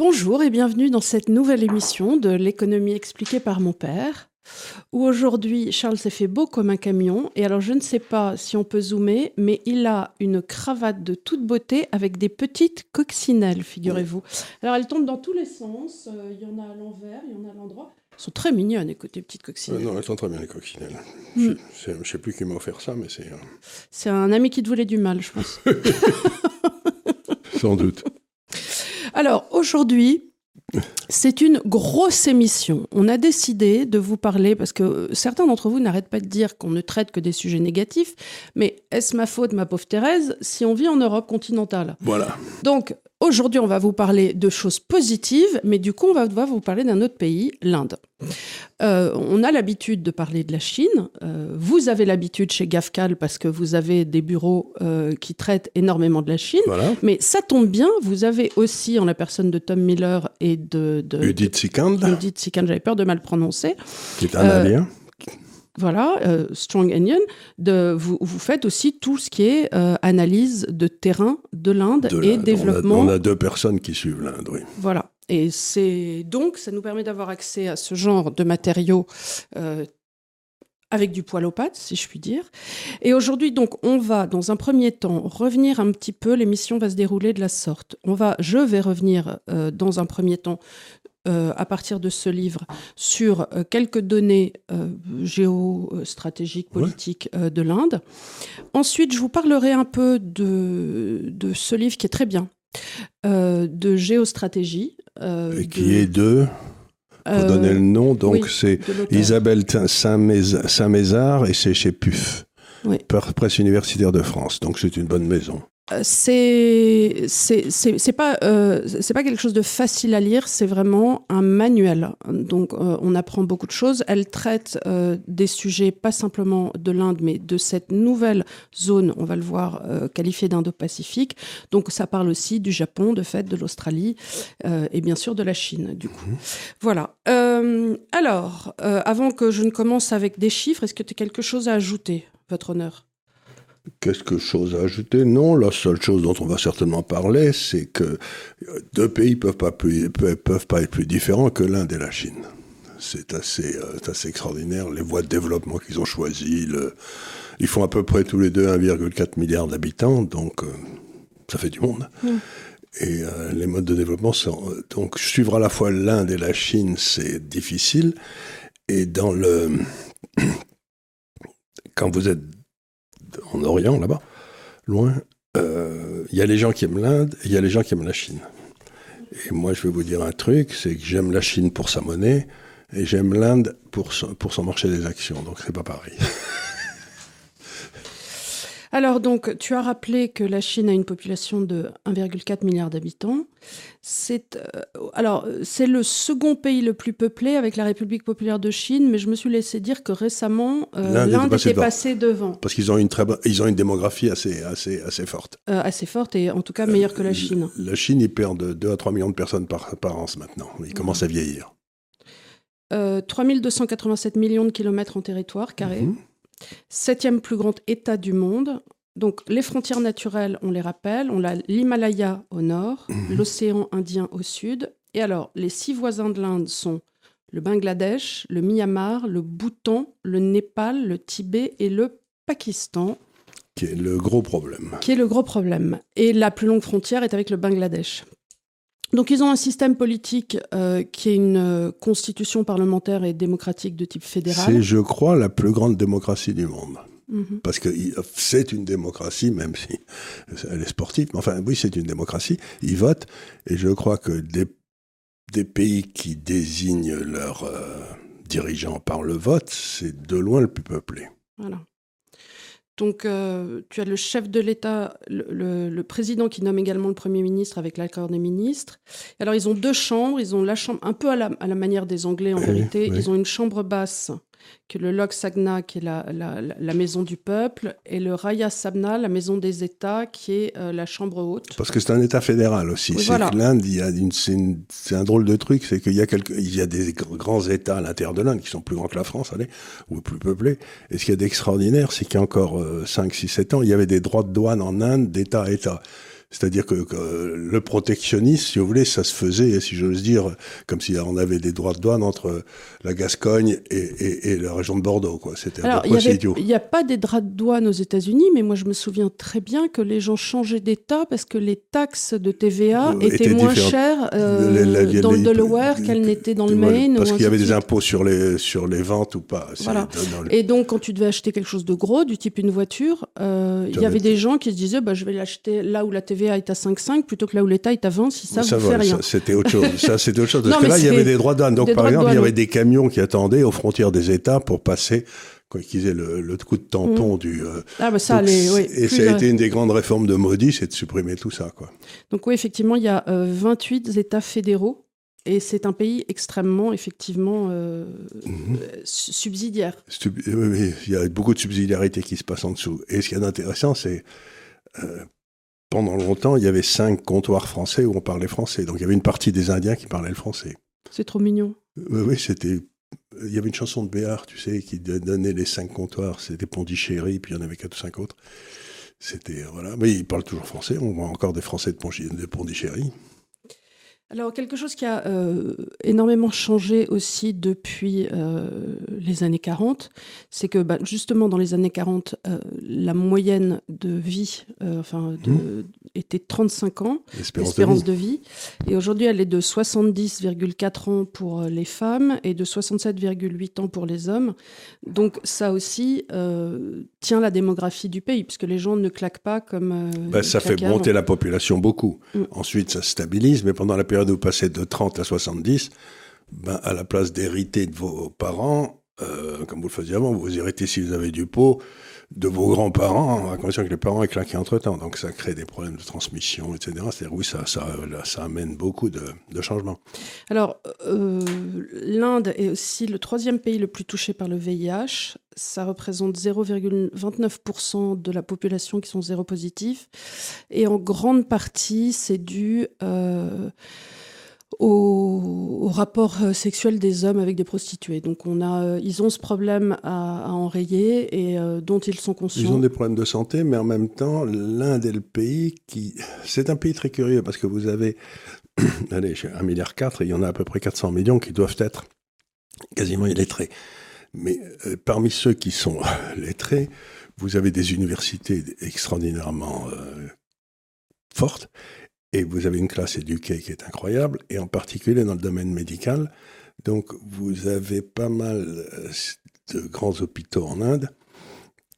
Bonjour et bienvenue dans cette nouvelle émission de l'économie expliquée par mon père, où aujourd'hui Charles s'est fait beau comme un camion. Et alors je ne sais pas si on peut zoomer, mais il a une cravate de toute beauté avec des petites coccinelles, figurez-vous. Alors elles tombent dans tous les sens, euh, il y en a à l'envers, il y en a à l'endroit. Elles sont très mignonnes, écoutez, petites coccinelles. Euh, non, elles sont très bien les coccinelles. Mm. Je, je sais plus qui m'a offert ça, mais c'est... euh, C'est un ami qui te voulait du mal, je pense. sans doute. Alors aujourd'hui, c'est une grosse émission. On a décidé de vous parler, parce que euh, certains d'entre vous n'arrêtent pas de dire qu'on ne traite que des sujets négatifs, mais est-ce ma faute, ma pauvre Thérèse, si on vit en Europe continentale? Voilà. Donc aujourd'hui, on va vous parler de choses positives, mais du coup, on va devoir vous parler d'un autre pays, l'Inde. Euh, on a l'habitude de parler de la Chine. Euh, vous avez l'habitude chez GAFCAL parce que vous avez des bureaux euh, qui traitent énormément de la Chine. Voilà. Mais ça tombe bien, vous avez aussi, en la personne de Tom Miller et de... de Judith Sikand, de- Judith Sikan, j'avais peur de mal prononcer. qui est un alien. Voilà, euh, Strong Onion. De, vous, vous faites aussi tout ce qui est euh, analyse de terrain de l'Inde de et développement. On a, on a deux personnes qui suivent l'Inde, oui. Voilà. Et c'est donc, ça nous permet d'avoir accès à ce genre de matériaux euh, avec du poil aux pattes, si je puis dire. Et aujourd'hui, donc, on va, dans un premier temps, revenir un petit peu. L'émission va se dérouler de la sorte. On va, je vais revenir euh, dans un premier temps. Euh, à partir de ce livre, sur euh, quelques données euh, géostratégiques, politiques de l'Inde. Ensuite, je vous parlerai un peu de, de ce livre qui est très bien, de géostratégie. Et qui de- est de... Pour euh, donner le nom, donc oui, c'est. Isabelle Saint-Mézard et c'est chez PUF. Oui. Presse universitaire de France. Donc c'est une bonne maison. Euh, C'est c'est pas euh, c'est pas quelque chose de facile à lire, c'est vraiment un manuel. Donc euh, on apprend beaucoup de choses. Elle traite euh, des sujets pas simplement de l'Inde, mais de cette nouvelle zone, on va le voir, euh, qualifiée d'Indo-Pacifique. Donc ça parle aussi du Japon, de fait, de l'Australie euh, et bien sûr de la Chine. Du coup, voilà. Euh, alors, euh, avant que je ne commence avec des chiffres, est-ce que tu as quelque chose à ajouter, votre honneur? Qu'est-ce que chose à ajouter? Non, la seule chose dont on va certainement parler, c'est que euh, deux pays peuvent pas plus, peuvent, pas être plus différents que l'Inde et la Chine. C'est assez, euh, assez extraordinaire les voies de développement qu'ils ont choisies. Le... Ils font à peu près tous les deux 1,4 milliard d'habitants, donc euh, ça fait du monde. Mm. Et euh, les modes de développement sont donc suivre à la fois l'Inde et la Chine, c'est difficile. Et dans le quand vous êtes en Orient, là-bas, loin, euh, il y a les gens qui aiment l'Inde et il y a les gens qui aiment la Chine. Et moi, je vais vous dire un truc, c'est que j'aime la Chine pour sa monnaie et j'aime l'Inde pour son, pour son marché des actions. Donc, c'est pas pareil. Alors donc, tu as rappelé que la Chine a une population de 1,4 milliard d'habitants. C'est euh, alors c'est le second pays le plus peuplé avec la République populaire de Chine, mais je me suis laissé dire que récemment euh, L'Inde était passée devant. Parce qu'ils ont une très ils ont une démographie assez, assez, assez forte. euh, assez forte et en tout cas meilleure que la Chine. La Chine, ils perdent 2 à 3 millions de personnes par, par an maintenant. Ils commencent à vieillir. Euh, 3287 millions de kilomètres en territoire carré, Mhm. Septième plus grand État du monde. Donc les frontières naturelles, on les rappelle, on a l'Himalaya au nord, Mhm. l'océan Indien au sud. Et alors, les six voisins de l'Inde sont le Bangladesh, le Myanmar, le Bhoutan, le Népal, le Tibet et le Pakistan, Qui est le gros problème. qui est le gros problème. Et la plus longue frontière est avec le Bangladesh. Donc ils ont un système politique euh, qui est une euh, constitution parlementaire et démocratique de type fédéral. C'est, je crois, la plus grande démocratie du monde. Mhm. Parce que c'est une démocratie, même si elle est sportive. Mais enfin, oui, c'est une démocratie. Ils votent. Et je crois que des, des pays qui désignent leurs euh, dirigeants par le vote, c'est de loin le plus peuplé. Voilà. Donc, euh, tu as le chef de l'État, le, le- le président qui nomme également le Premier ministre avec l'accord des ministres. Alors, ils ont deux chambres. Ils ont la chambre, un peu à la, à la manière des Anglais en Oui, vérité. oui. Ils ont une chambre basse, qui est le Lok Sagna, qui est la, la- maison du peuple, et le Raya Sabna, la maison des États, qui est euh, la chambre haute. Parce que c'est un État fédéral aussi. Oui, c'est voilà. que l'Inde, il y a une, c'est, un drôle de truc, c'est qu'il y a quelques, il y a des gr- grands États à l'intérieur de l'Inde qui sont plus grands que la France, allez, ou plus peuplés. Et ce qu'il y a d'extraordinaire, c'est qu'il y a encore 5, 6, 7 ans, il y avait des droits de douane en Inde d'État à État. C'est-à-dire que, le protectionnisme, si vous voulez, ça se faisait, si j'ose dire, comme si on avait des droits de douane entre la Gascogne et, la région de Bordeaux. Quoi. C'était un peu idiot. Il n'y a pas des droits de douane aux États-Unis, mais moi je me souviens très bien que les gens changeaient d'État parce que les taxes de TVA euh, étaient, moins chères euh, dans le Delaware qu'elles n'étaient dans le Maine. Parce qu'il y avait des impôts sur les, sur les ventes ou pas. Et donc, quand tu devais acheter quelque chose de gros, du type une voiture, euh, il y avait des gens qui se disaient bah, je vais l'acheter là où la TVA est à 5,5 plutôt que là où l'État est à 20 si ça, ne vous fait rien. C'était autre chose. ça, c'était autre chose. Parce que là, il y avait des droits douane. Donc, par exemple, il y avait des camions qui attendaient aux frontières des États pour passer quoi qu'ils aient le, le, coup de tampon mm. du. Euh, ah bah ça, les, oui, et ça a été une des grandes réformes de Modi, c'est de supprimer tout ça, quoi. Donc oui, effectivement, il y a 28 euh, États fédéraux et c'est un pays extrêmement, effectivement, euh, mhm. subsidiaire. oui, il y a beaucoup de subsidiarité qui se passe en dessous. Et ce qui est intéressant, c'est euh, pendant longtemps, il y avait cinq comptoirs français où on parlait français. Donc il y avait une partie des Indiens qui parlaient le français. C'est trop mignon. Oui, oui, c'était. Il y avait une chanson de Béard, tu sais, qui donnait les cinq comptoirs. C'était Pondichéry, puis il y en avait quatre ou cinq autres. C'était voilà, mais ils parlent toujours français. On voit encore des Français de Pondichéry. Alors quelque chose qui a euh, énormément changé aussi depuis euh, les années 40, c'est que bah, justement dans les années 40, euh, la moyenne de vie enfin, de, mmh. était 35 ans, l'espérance de, vie. Et aujourd'hui, elle est de 70,4 ans pour les femmes et de 67,8 ans pour les hommes. Donc ça aussi tient la démographie du pays, puisque les gens ne claquent pas comme... Bah, ça fait monter la population beaucoup. Mmh. Ensuite, ça stabilise, mais pendant la période période où vous passez de 30 à 70, ben, à la place d'hériter de vos parents, euh, comme vous le faisiez avant, vous héritez si vous avez du pot de vos grands-parents, à condition que les parents aient entre-temps. Donc ça crée des problèmes de transmission, etc. C'est-à-dire, oui, ça, amène beaucoup de, changements. Alors, euh, l'Inde est aussi le troisième pays le plus touché par le VIH. Ça représente 0,29% de la population qui sont zéro-positifs. Et en grande partie, c'est dû... Euh, au, rapport euh, sexuel des hommes avec des prostituées. Donc on a, euh, ils ont ce problème à, enrayer et euh, dont ils sont conscients. Ils ont des problèmes de santé, mais en même temps, l'Inde est le pays qui... C'est un pays très curieux parce que vous avez, allez, 1,4 milliard il y en a à peu près 400 millions qui doivent être quasiment illettrés. Mais parmi ceux qui sont lettrés, vous avez des universités extraordinairement fortes et vous avez une classe éduquée qui est incroyable, et en particulier dans le domaine médical. Donc vous avez pas mal euh, de grands hôpitaux en Inde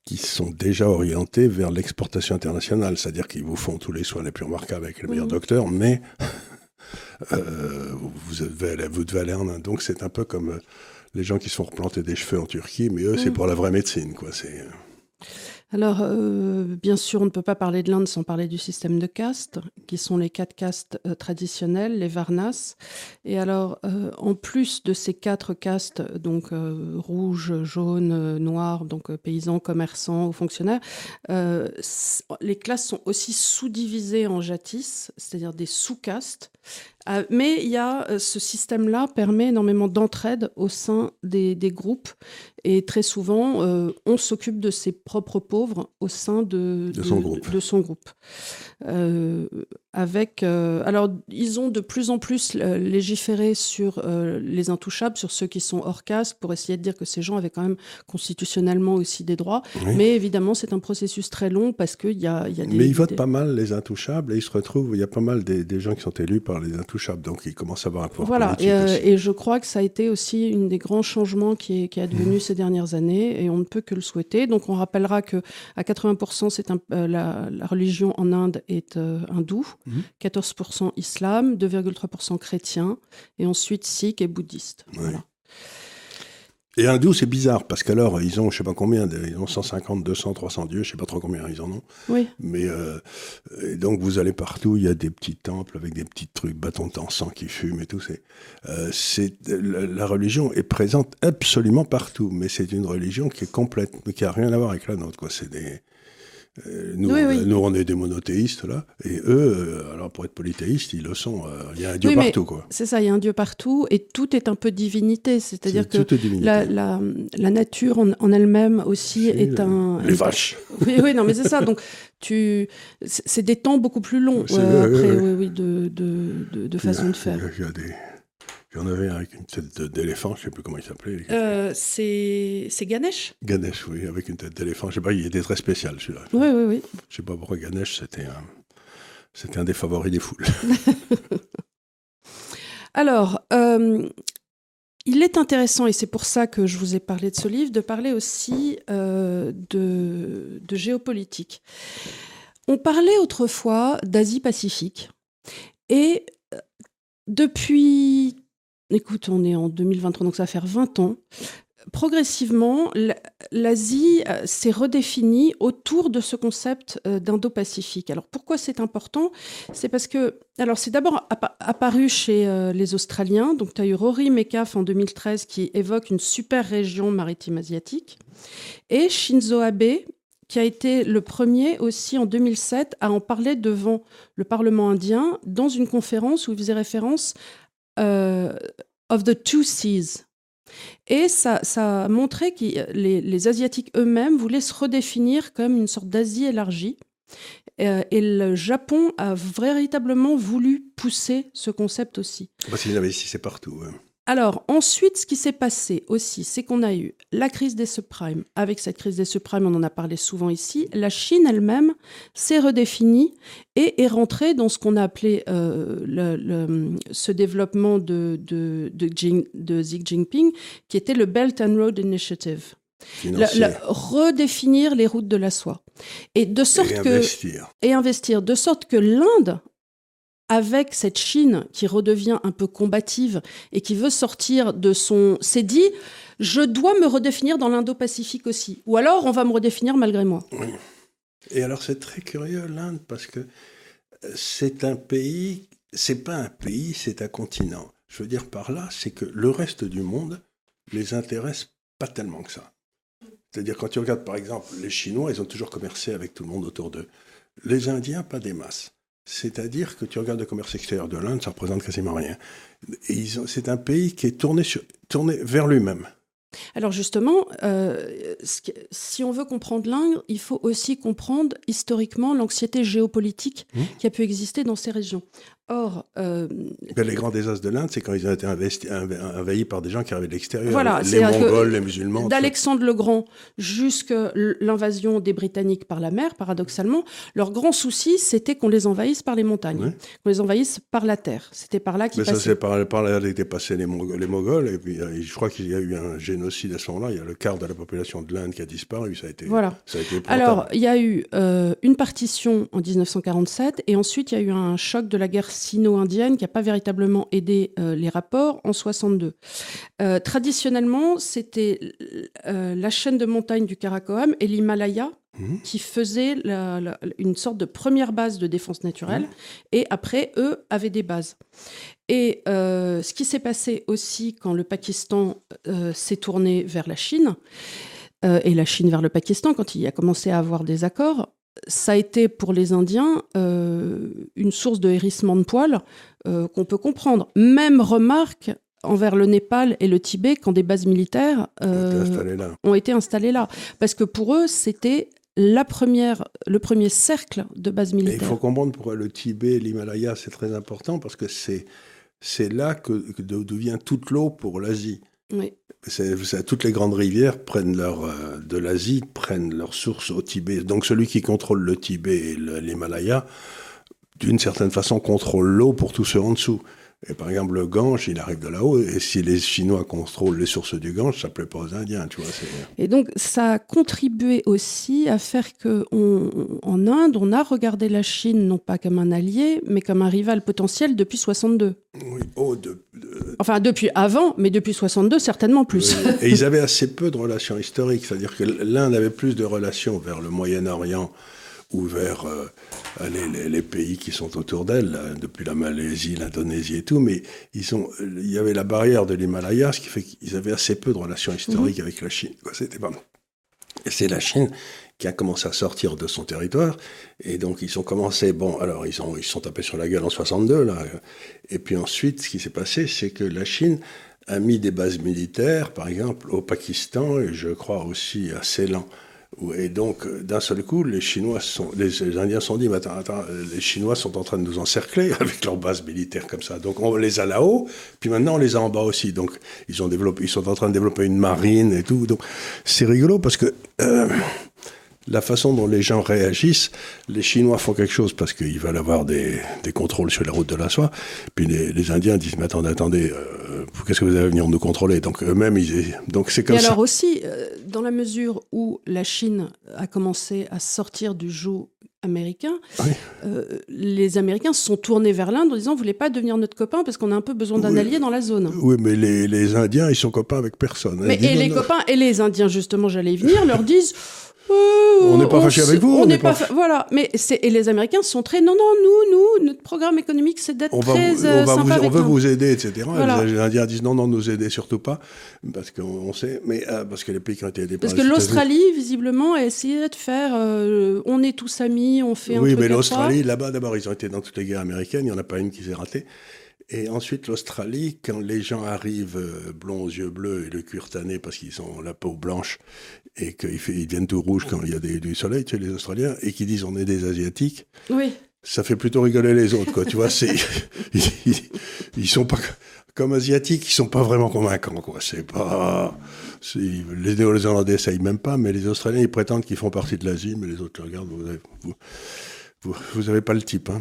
qui sont déjà orientés vers l'exportation internationale, c'est-à-dire qu'ils vous font tous les soins les plus remarquables avec les meilleurs docteurs, mais euh, vous, devez, vous devez aller en Inde. Donc c'est un peu comme euh, les gens qui se font replanter des cheveux en Turquie, mais eux, c'est pour la vraie médecine. quoi. C'est alors, euh, bien sûr, on ne peut pas parler de l'Inde sans parler du système de castes, qui sont les quatre castes euh, traditionnelles, les Varnas. Et alors, euh, en plus de ces quatre castes, donc rouge, jaune, noir, donc paysans, commerçants ou fonctionnaires, les classes sont aussi sous-divisées en jatis, c'est-à-dire des sous-castes. Mais il y a ce système-là permet énormément d'entraide au sein des, des groupes et très souvent, euh, on s'occupe de ses propres pauvres au sein de, de, son groupe. De son groupe. Euh, avec, euh, alors, ils ont de plus en plus légiféré sur les intouchables, sur ceux qui sont hors caste, pour essayer de dire que ces gens avaient quand même constitutionnellement aussi des droits. Mais évidemment, c'est un processus très long parce qu'il y a, y a des. Mais ils votent pas mal les intouchables et ils se retrouvent, il y a pas mal des, des, gens qui sont élus par les intouchables, donc ils commencent à avoir un pouvoir voilà. Voilà, et, je crois que ça a été aussi une des grands changements qui est, qui est advenu mmh. ces dernières années et on ne peut que le souhaiter. Donc on rappellera que à 80% c'est euh, la, religion en Inde est euh, hindoue, 14% mhm. islam, 2,3% chrétien et ensuite sikh et bouddhiste. Voilà. Et hindou, c'est bizarre, parce qu'alors, ils ont, je sais pas combien, ils ont 150, 200, 300 dieux, je sais pas trop combien ils en ont. Oui. Mais, euh, donc, vous allez partout, il y a des petits temples avec des petits trucs, bâtons d'encens qui fument et tout. C'est, euh, c'est, la, religion est présente absolument partout, mais c'est une religion qui est complète, mais qui a rien à voir avec la nôtre, quoi. C'est des, Euh, nous, on, nous, on est des monothéistes, là. Et eux, euh, alors pour être polythéistes, ils le sont. Euh, il y a un Dieu partout, quoi. C'est ça, il y a un Dieu partout. Et tout est un peu divinité. C'est-à-dire que la, la, la, nature en, elle-même aussi est, un. Les vaches. Oui, oui, non, mais c'est ça. Donc, tu... c'est des temps beaucoup plus longs, après, de, de, de, façon de faire. Il y a des il y en avait un avec une tête d'éléphant, je ne sais plus comment il s'appelait. Euh, c'est Ganesh? Ganesh, oui, avec une tête d'éléphant. Je sais pas, il était très spécial celui-là. Oui, oui, oui. Je ne sais pas pourquoi Ganesh, c'était un, c'était un des favoris des foules. Alors, euh, il est intéressant, et c'est pour ça que je vous ai parlé de ce livre, de parler aussi euh, de, de géopolitique. On parlait autrefois d'Asie-Pacifique, et depuis écoute, on est en 2023, donc ça va faire 20 ans. Progressivement, l'Asie euh, s'est redéfinie autour de ce concept euh, d'Indo-Pacifique. Alors pourquoi c'est important? C'est parce que, alors c'est d'abord apparu chez euh, les Australiens, donc tu as eu Rory Metcalf en 2013 qui évoque une super région maritime asiatique, et Shinzo Abe qui a été le premier aussi en 2007 à en parler devant le Parlement indien dans une conférence où il faisait référence of the Two Seas. Et ça, ça a montré que les, Asiatiques eux-mêmes voulaient se redéfinir comme une sorte d'Asie élargie. Euh, et le Japon a véritablement voulu pousser ce concept aussi. Qu'ils investissaient partout. Alors, ensuite, ce qui s'est passé aussi, c'est qu'on a eu la crise des subprimes. Avec cette crise des subprimes, on en a parlé souvent ici. La Chine elle-même s'est redéfinie et est rentrée dans ce qu'on a appelé euh, le, ce développement de, de, de, Xi Jinping, qui était le Belt and Road Initiative. redéfinir les routes de la soie et de sorte que investir. et investir de sorte que l'Inde avec cette Chine qui redevient un peu combative et qui veut sortir de son... C'est dit, je dois me redéfinir dans l'Indo-Pacifique aussi. Ou alors on va me redéfinir malgré moi. Oui. Et alors c'est très curieux l'Inde parce que euh, c'est un pays, c'est pas un pays, c'est un continent. Je veux dire par là, c'est que le reste du monde les intéresse pas tellement que ça. C'est-à-dire quand tu regardes par exemple les Chinois, ils ont toujours commercé avec tout le monde autour d'eux. Les Indiens, pas des masses. C'est-à-dire que tu regardes le commerce extérieur de l'Inde, ça représente quasiment rien. C'est un pays qui est tourné, sur, tourné vers lui-même. Alors justement, euh, si on veut comprendre l'Inde, il faut aussi comprendre historiquement l'anxiété géopolitique mmh. qui a pu exister dans ces régions. Or, euh, ben, les grands désastres de l'Inde, c'est quand ils ont été envahis par des gens qui arrivaient de l'extérieur, voilà, les Mongols, les musulmans. D'Alexandre le Grand jusqu'à l'invasion des Britanniques par la mer, paradoxalement, leur grand souci, c'était qu'on les envahisse par les montagnes, qu'on les envahisse par la terre. C'était par là qu'ils passaient. Mais ça, c'est par, par là qu'étaient passés les, Mongols, les Mongols, et puis euh, je crois qu'il y a eu un génocide à ce moment-là. Il y a le quart de la population de l'Inde qui a disparu. Ça a été. Voilà. Ça a été Alors, il y a eu euh, une partition en 1947, et ensuite il y a eu un choc de la guerre sino-indienne qui n'a pas véritablement aidé euh, les rapports en 62. Euh, traditionnellement, c'était euh, la chaîne de montagnes du Karakoram et l'Himalaya mmh. qui faisaient une sorte de première base de défense naturelle, mmh. et après, eux avaient des bases. Et ce qui s'est passé aussi quand le Pakistan s'est tourné vers la Chine, et la Chine vers le Pakistan, quand il a commencé à avoir des accords, ça a été pour les Indiens euh, une source de hérissement de poils euh, qu'on peut comprendre. Même remarque envers le Népal et le Tibet quand des bases militaires euh, ont été installées là. Parce que pour eux, c'était la première, le premier cercle de bases militaires. il faut comprendre pourquoi le Tibet et l'Himalaya, c'est très important, parce que c'est, c'est là que, que d'où vient toute l'eau pour l'Asie. Oui toutes les grandes rivières prennent leur, euh, de l'Asie prennent leur source au Tibet. Donc celui qui contrôle le Tibet et l'Himalaya, d'une certaine façon, contrôle l'eau pour tous ceux en dessous. Et par exemple, le Gange, il arrive de là-haut, et si les Chinois contrôlent les sources du Gange, ça ne plaît pas aux Indiens, tu vois. Et donc, ça a contribué aussi à faire qu'en Inde, on a regardé la Chine non pas comme un allié, mais comme un rival potentiel depuis 62. Oui, oh, Enfin, depuis avant, mais depuis 62, certainement plus. Et ils avaient assez peu de relations historiques, c'est-à-dire que l'Inde avait plus de relations vers le Moyen-Orient ou vers euh, les, pays qui sont autour d'elle, depuis la Malaisie, l'Indonésie et tout, mais ils sont, il y avait la barrière de l'Himalaya, ce qui fait qu'ils avaient assez peu de relations historiques mhm. avec la Chine. C'était pas Et c'est la Chine qui a commencé à sortir de son territoire. Et donc, ils ont commencé, bon, alors, ils ont, ils sont tapés sur la gueule en 62, là. Et puis ensuite, ce qui s'est passé, c'est que la Chine a mis des bases militaires, par exemple, au Pakistan et je crois aussi à Ceylan. Et donc, d'un seul coup, les Chinois sont, les, Indiens sont dit, attends, attends, les Chinois sont en train de nous encercler avec leurs bases militaires comme ça. Donc, on les a là-haut, puis maintenant on les a en bas aussi. Donc, ils ont développé, ils sont en train de développer une marine et tout. Donc, c'est rigolo parce que euh, la façon dont les gens réagissent, les Chinois font quelque chose parce qu'ils veulent avoir des, des, contrôles sur les routes de la soie, puis les, les Indiens disent mais attendez, attendez, euh, qu'est-ce que vous allez venir nous contrôler? Donc eux-mêmes, ils, donc c'est comme Et alors aussi, euh, dans la mesure où la Chine a commencé à sortir du joug américain, euh, les Américains se sont tournés vers l'Inde en disant vous voulez pas devenir notre copain parce qu'on a un peu besoin d'un allié dans la zone. Oui, mais les, les, Indiens, ils sont copains avec personne. Mais, et les copains et les Indiens, justement, j'allais y venir, leur disent on n'est pas fâché avec vous. On n'est pas, voilà. Mais c'est et les Américains sont très non non nous nous notre programme économique c'est d'être très vous, on, euh, vous, on veut vous aider etc. Les Indiens disent non non nous aider surtout pas parce qu'on sait mais euh, parce que les pays qui ont été aidés parce que l'Australie visiblement a essayé de faire euh, on est tous amis on fait un oui mais l'Australie là-bas d'abord ils ont été dans toutes les guerres américaines il n'y en a pas une qui s'est ratée et ensuite, l'Australie, quand les gens arrivent euh, blonds aux yeux bleus et le cuir tanné parce qu'ils ont la peau blanche et qu'ils ils deviennent tout rouges quand il y a du soleil, tu sais, les Australiens, et qui disent on est des Asiatiques. Oui. Ça fait plutôt rigoler les autres, quoi. tu vois, c'est, ils, ils, sont pas, comme Asiatiques, ils sont pas vraiment convaincants, quoi. C'est pas, les Néo-Zélandais essayent même pas, mais les Australiens, ils prétendent qu'ils font partie de l'Asie, mais les autres regardent, vous avez, vous, vous avez pas le type, hein.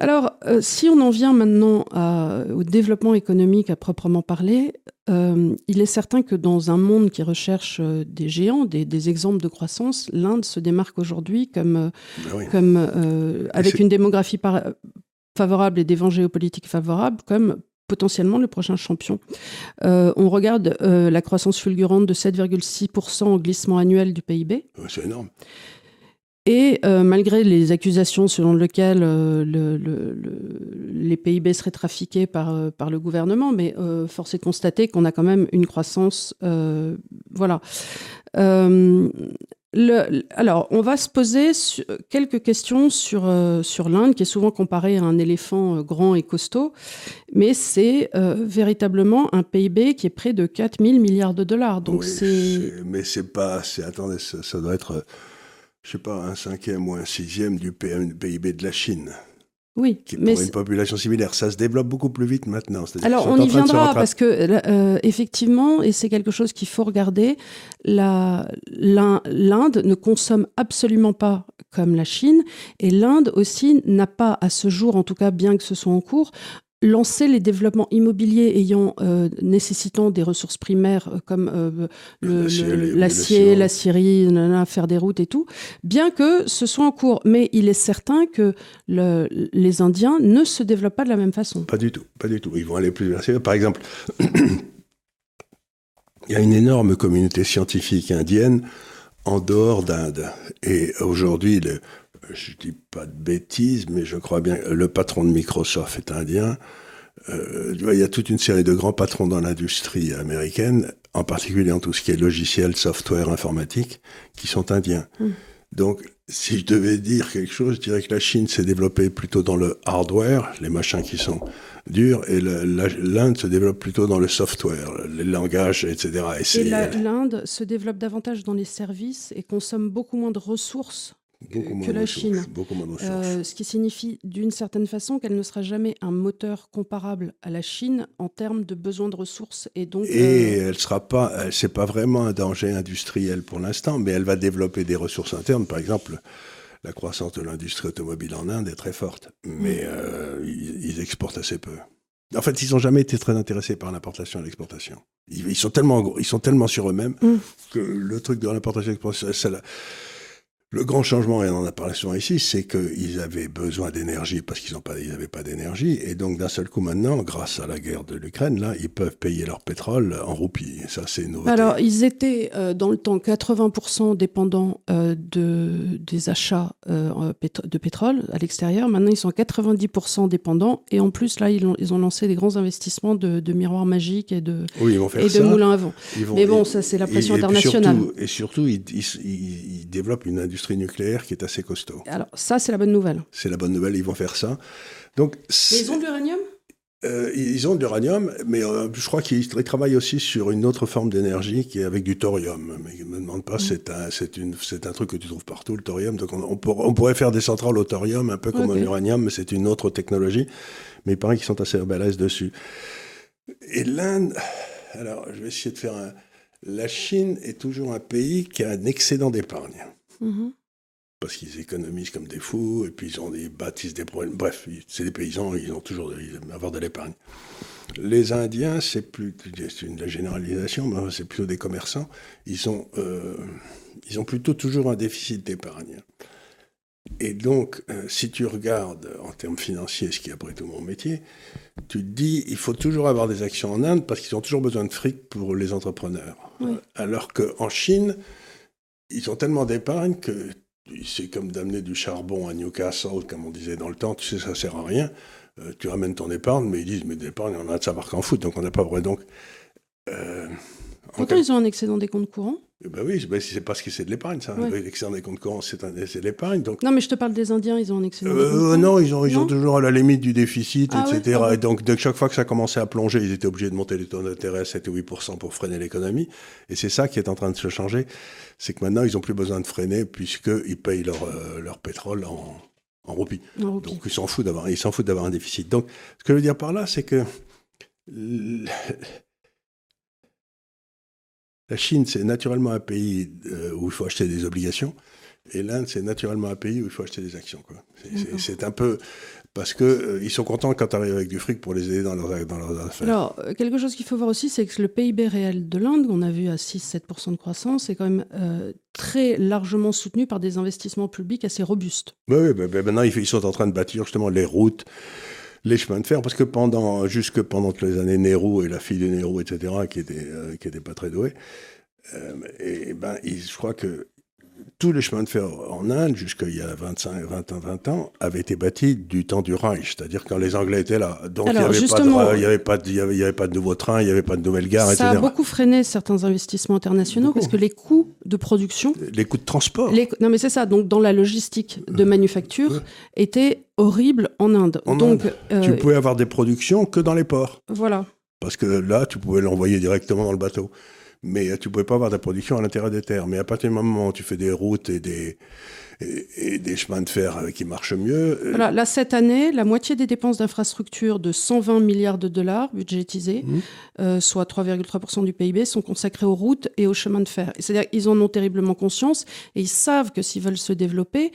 Alors, euh, si on en vient maintenant au développement économique à proprement parler, euh, il est certain que dans un monde qui recherche euh, des géants, des, exemples de croissance, l'Inde se démarque aujourd'hui comme, ben comme avec une démographie favorable et des vents géopolitiques favorables, comme potentiellement le prochain champion. on regarde la croissance fulgurante de 7,6% au glissement annuel du PIB. C'est énorme. Et euh, malgré les accusations selon lesquelles euh, le, le, les PIB seraient trafiqués par, euh, par le gouvernement, mais force est de constater qu'on a quand même une croissance. voilà. Alors, on va se poser quelques questions sur, sur l'Inde, qui est souvent comparée à un éléphant grand et costaud, mais c'est véritablement un PIB qui est près de 4 000 milliards de dollars. Donc c'est... Mais c'est pas... Attendez, ça, ça doit être je sais pas, un cinquième ou un sixième du PIB de la Chine. Oui, qui mais pour une population similaire, ça se développe beaucoup plus vite maintenant. Alors on y viendra parce que euh, effectivement, et c'est quelque chose qu'il faut regarder, l'Inde ne consomme absolument pas comme la Chine, et l'Inde aussi n'a pas à ce jour, en tout cas bien que ce soit en cours, lancer les développements immobiliers ayant euh, nécessitant des ressources primaires euh, comme euh, l'acier, la scierie, faire des routes et tout, bien que ce soit en cours. Mais il est certain que le, les Indiens ne se développent pas de la même façon. Pas du tout, pas du tout. Ils vont aller plus vers Par exemple, il y a une énorme communauté scientifique indienne en dehors d'Inde. Et aujourd'hui, le, je dis pas de bêtises, mais je crois bien que le patron de Microsoft est indien. Euh, il y a toute une série de grands patrons dans l'industrie américaine, en particulier en tout ce qui est logiciel, software, informatique, qui sont indiens. Hmm. Donc, si je devais dire quelque chose, je dirais que la Chine s'est développée plutôt dans le hardware, les machins qui sont durs, et l'Inde se développe plutôt dans le software, les langages, etc. Et, et l'Inde se développe davantage dans les services et consomme beaucoup moins de ressources que la Chine. Euh, ce qui signifie d'une certaine façon qu'elle ne sera jamais un moteur comparable à la Chine en termes de besoin de ressources. Et donc. Et euh, elle sera pas, c'est pas vraiment un danger industriel pour l'instant, mais elle va développer des ressources internes. Par exemple, la croissance de l'industrie automobile en Inde est très forte, mais euh, ils, exportent assez peu. En fait, ils n'ont jamais été très intéressés par l'importation et l'exportation. Ils, sont tellement, ils sont tellement sur eux-mêmes mm. que le truc de l'importation et l'exportation, Le grand changement, et on en a parlé souvent ici, c'est qu'ils avaient besoin d'énergie parce qu'ils n'avaient pas, d'énergie. Et donc, d'un seul coup, maintenant, grâce à la guerre de l'Ukraine, là, ils peuvent payer leur pétrole en roupies. Ça, c'est nouveau. Alors, ils étaient euh, dans le temps 80% dépendants euh, de, des achats euh, de pétrole à l'extérieur. Maintenant, ils sont 90% dépendants. Et en plus, là, ils ont, ils ont lancé des grands investissements de, miroirs magiques et de, oui, ils vont faire et de moulins à vent. Mais bon, ça, c'est la pression internationale. et surtout, ils, ils développent une industrie nucléaire qui est assez costaud. Alors ça, c'est la bonne nouvelle. C'est la bonne nouvelle, ils vont faire ça. Donc, mais ils ont de l'uranium? Euh, ils ont de l'uranium, mais euh, je crois qu'ils travaillent aussi sur une autre forme d'énergie qui est avec du thorium. Mais ils ne me demandent pas, c'est un, c'est un truc que tu trouves partout, le thorium. Donc on, on, pourrait faire des centrales au thorium, un peu comme l'uranium, mais c'est une autre technologie. Mais il paraît qu'ils sont assez balèzes dessus. Et l'Inde, alors je vais essayer de faire un. La Chine est toujours un pays qui a un excédent d'épargne. Mhm. Parce qu'ils économisent comme des fous, et puis ils, ont, des bâtissent des problèmes. Bref, c'est des paysans, ils ont toujours ils avoir de l'épargne. Les Indiens, c'est plus, c'est une généralisation, mais c'est plutôt des commerçants. Ils ont, euh, ils ont plutôt toujours un déficit d'épargne. Et donc, euh, si tu regardes en termes financiers, ce qui est après tout mon métier, tu te dis, il faut toujours avoir des actions en Inde parce qu'ils ont toujours besoin de fric pour les entrepreneurs. Alors qu'en Chine, ils ont tellement d'épargne que c'est comme d'amener du charbon à Newcastle, comme on disait dans le temps, tu sais, ça sert à rien. Euh, tu ramènes ton épargne, mais ils disent, mais d'épargne, on a de savoir qu'en foot, donc on n'a pas vrai. Donc, euh, Pourtant, ils ont un excédent des comptes courants ben oui, ben c'est parce que c'est de l'épargne, ça. L'excédent des comptes courants, c'est de l'épargne. Donc... Non, mais je te parle des Indiens, ils ont un excédent euh, Non, ils ont, ils ont toujours à la limite du déficit, ah etc. et donc, chaque fois que ça commençait à plonger, ils étaient obligés de monter les taux d'intérêt à 7 ou 8% pour freiner l'économie. Et c'est ça qui est en train de se changer. C'est que maintenant, ils n'ont plus besoin de freiner puisqu'ils payent leur, euh, leur pétrole en, en roupies. Donc, ils s'en foutent d'avoir, ils s'en foutent d'avoir un déficit. Donc, ce que je veux dire par là, c'est que la Chine, c'est naturellement un pays euh, où il faut acheter des obligations. Et l'Inde, c'est naturellement un pays où il faut acheter des actions. C'est un peu parce qu'ils euh, ils sont contents quand tu arrives avec du fric pour les aider dans leurs, dans leurs affaires. Alors, euh, quelque chose qu'il faut voir aussi, c'est que le PIB réel de l'Inde, qu'on a vu à 6-7% de croissance, est quand même très largement soutenu par des investissements publics assez robustes. Oui, oui ben, ben, maintenant, ils sont en train de bâtir justement les routes, les chemins de fer, parce que pendant, jusque pendant les années Nehru et la fille de Nehru, etc., qui était, euh, qui était pas très douée, euh, et, ben, je crois que tous les chemins de fer en Inde, jusqu'il y a 25, 20 ans, 20 ans, avaient été bâtis du temps du Reich, c'est-à-dire quand les Anglais étaient là. Donc il n'y avait, avait, pas de, y avait pas de nouveaux trains, il n'y avait pas de nouvelles gares, ça etc. Ça a beaucoup freiné certains investissements internationaux parce que les coûts de production... Les coûts de transport. non mais c'est ça, donc dans la logistique de manufacture, étaient horribles en Inde. donc, euh, tu pouvais avoir des productions que dans les ports. Voilà. Parce que là, tu pouvais l'envoyer directement dans le bateau mais tu ne pouvais pas avoir de production à l'intérieur des terres. Mais à partir du moment où tu fais des routes et des, et, des chemins de fer euh, qui marchent mieux. Euh, voilà, là, cette année, la moitié des dépenses d'infrastructure de 120 milliards de dollars budgétisés, mmh. euh, soit 3,3% du PIB, sont consacrés aux routes et aux chemins de fer. C'est-à-dire qu'ils en ont terriblement conscience et ils savent que s'ils veulent se développer,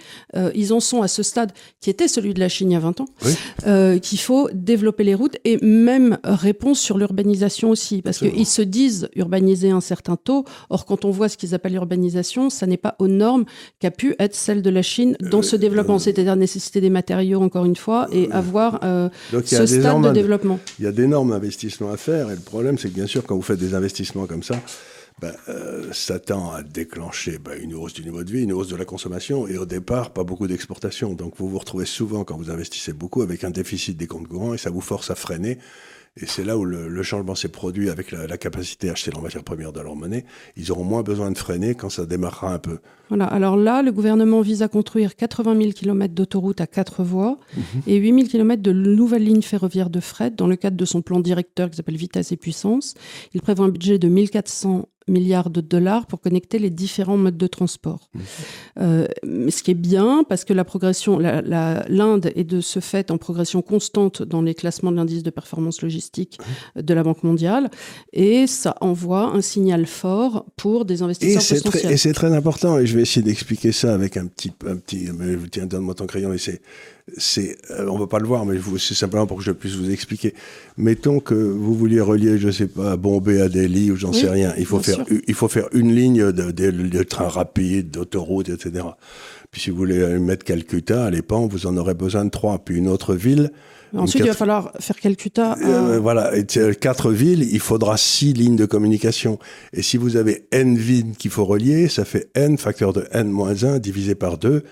ils en sont à ce stade qui était celui de la Chine il y a 20 ans, qu'il faut développer les routes et même réponse sur l'urbanisation aussi, parce qu'ils se disent urbaniser un certain taux. Or, quand on voit ce qu'ils appellent l'urbanisation, ça n'est pas aux normes qu'a pu être celle de la Chine dans ce euh, développement, c'est-à-dire nécessiter des matériaux, encore une fois, et avoir euh, ce stade de développement. Il y a d'énormes investissements à faire, et le problème, c'est que bien sûr, quand vous faites des investissements comme ça, ben, euh, ça tend à déclencher ben, une hausse du niveau de vie, une hausse de la consommation, et au départ, pas beaucoup d'exportation. Donc vous vous retrouvez souvent, quand vous investissez beaucoup, avec un déficit des comptes courants, et ça vous force à freiner. Et c'est là où le, changement s'est produit avec la, capacité à acheter la matière première de leur monnaie. Ils auront moins besoin de freiner quand ça démarrera un peu. Voilà, alors là, le gouvernement vise à construire 80 000 km d'autoroutes à quatre voies mhm. et 8 000 km de nouvelles lignes ferroviaires de fret dans le cadre de son plan directeur qui s'appelle Vitesse et Puissance. Il prévoit un budget de 1400 milliards de dollars pour connecter les différents modes de transport. Mmh. Euh, ce qui est bien parce que la progression, l'Inde est de ce fait en progression constante dans les classements de l'indice de performance logistique mmh. de la Banque mondiale et ça envoie un signal fort pour des investisseurs et potentiels. et c'est très important et je vais essayer d'expliquer ça avec un petit, un petit, tiens, donne-moi ton crayon et c'est c'est, euh, on ne va pas le voir, mais c'est simplement pour que je puisse vous expliquer. Mettons que vous vouliez relier, je ne sais pas, Bombay à Delhi ou j'en sais rien. Il faut faire faire, il faut faire une ligne de, de, de train rapide, d'autoroute, etc. Puis si vous voulez mettre Calcutta à l'époque, vous en aurez besoin de trois. Puis une autre ville. Ensuite, il va falloir faire Calcutta. À... Euh, voilà, et quatre villes, il faudra six lignes de communication. Et si vous avez n villes qu'il faut relier, ça fait n facteur de n moins 1 divisé par 2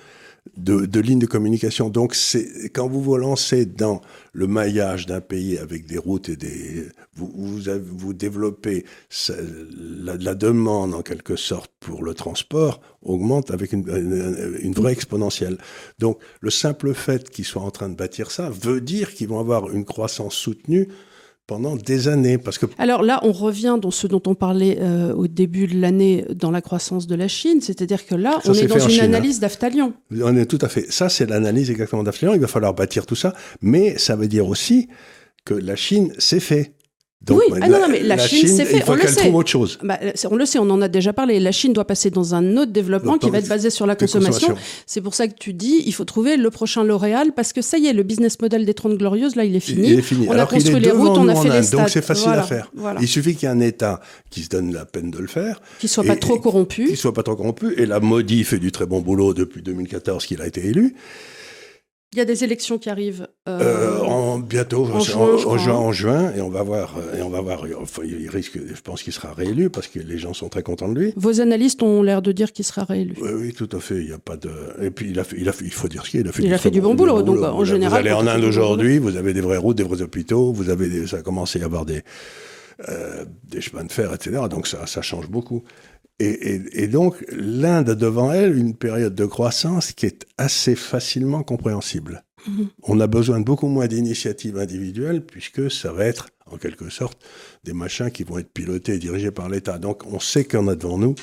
de, lignes de communication. Donc, quand vous vous lancez dans le maillage d'un pays avec des routes et des, vous vous, développez la, demande en quelque sorte pour le transport augmente avec une, une vraie exponentielle. Donc, le simple fait qu'ils soient en train de bâtir ça veut dire qu'ils vont avoir une croissance soutenue pendant des années. Parce que... Alors là, on revient dans ce dont on parlait euh, au début de l'année dans la croissance de la Chine, c'est-à-dire que là, ça on est dans une Chine, analyse hein. d'Aftalion. On est tout à fait. Ça, c'est l'analyse exactement d'Aftalion. Il va falloir bâtir tout ça, mais ça veut dire aussi que la Chine s'est fait. Donc, oui, ah non, non, mais la, la Chine, Chine c'est fait, il faut on le sait. Autre chose. Bah, on le sait, on en a déjà parlé. La Chine doit passer dans un autre développement qui va être basé sur la consommation. C'est pour ça que tu dis, il faut trouver le prochain L'Oréal, parce que ça y est, le business model des 30 glorieuses, là, il est fini. Il est fini. On Alors a construit les routes, on a fait les stades. Donc c'est facile voilà, à faire. Voilà. Il suffit qu'il y ait un État qui se donne la peine de le faire. Qui soit pas trop corrompu. Qui soit pas trop corrompu. Et la Modi fait du très bon boulot depuis 2014 qu'il a été élu. Il y a des élections qui arrivent. Euh, euh, en, bientôt, en, juin, en, juin, en, juin, et on va voir. Et on va voir. Enfin, il risque. Je pense qu'il sera réélu parce que les gens sont très contents de lui. Vos analystes ont l'air de dire qu'il sera réélu. Oui, oui, tout à fait. Il y a pas de. Et puis il a fait. Il a fait. Il faut dire ce qu'il a fait. Il du a fait du bon boulot. Donc boulot. en général. Vous allez en Inde aujourd'hui. Vous avez des vraies routes, des vrais hôpitaux. Vous avez. Des, ça a commencé à y avoir des. Euh, des chemins de fer, etc. Donc ça, ça change beaucoup. Et, et, et, donc, l'Inde a devant elle une période de croissance qui est assez facilement compréhensible. Mmh. On a besoin de beaucoup moins d'initiatives individuelles puisque ça va être, en quelque sorte, des machins qui vont être pilotés et dirigés par l'État. Donc, on sait qu'on a devant nous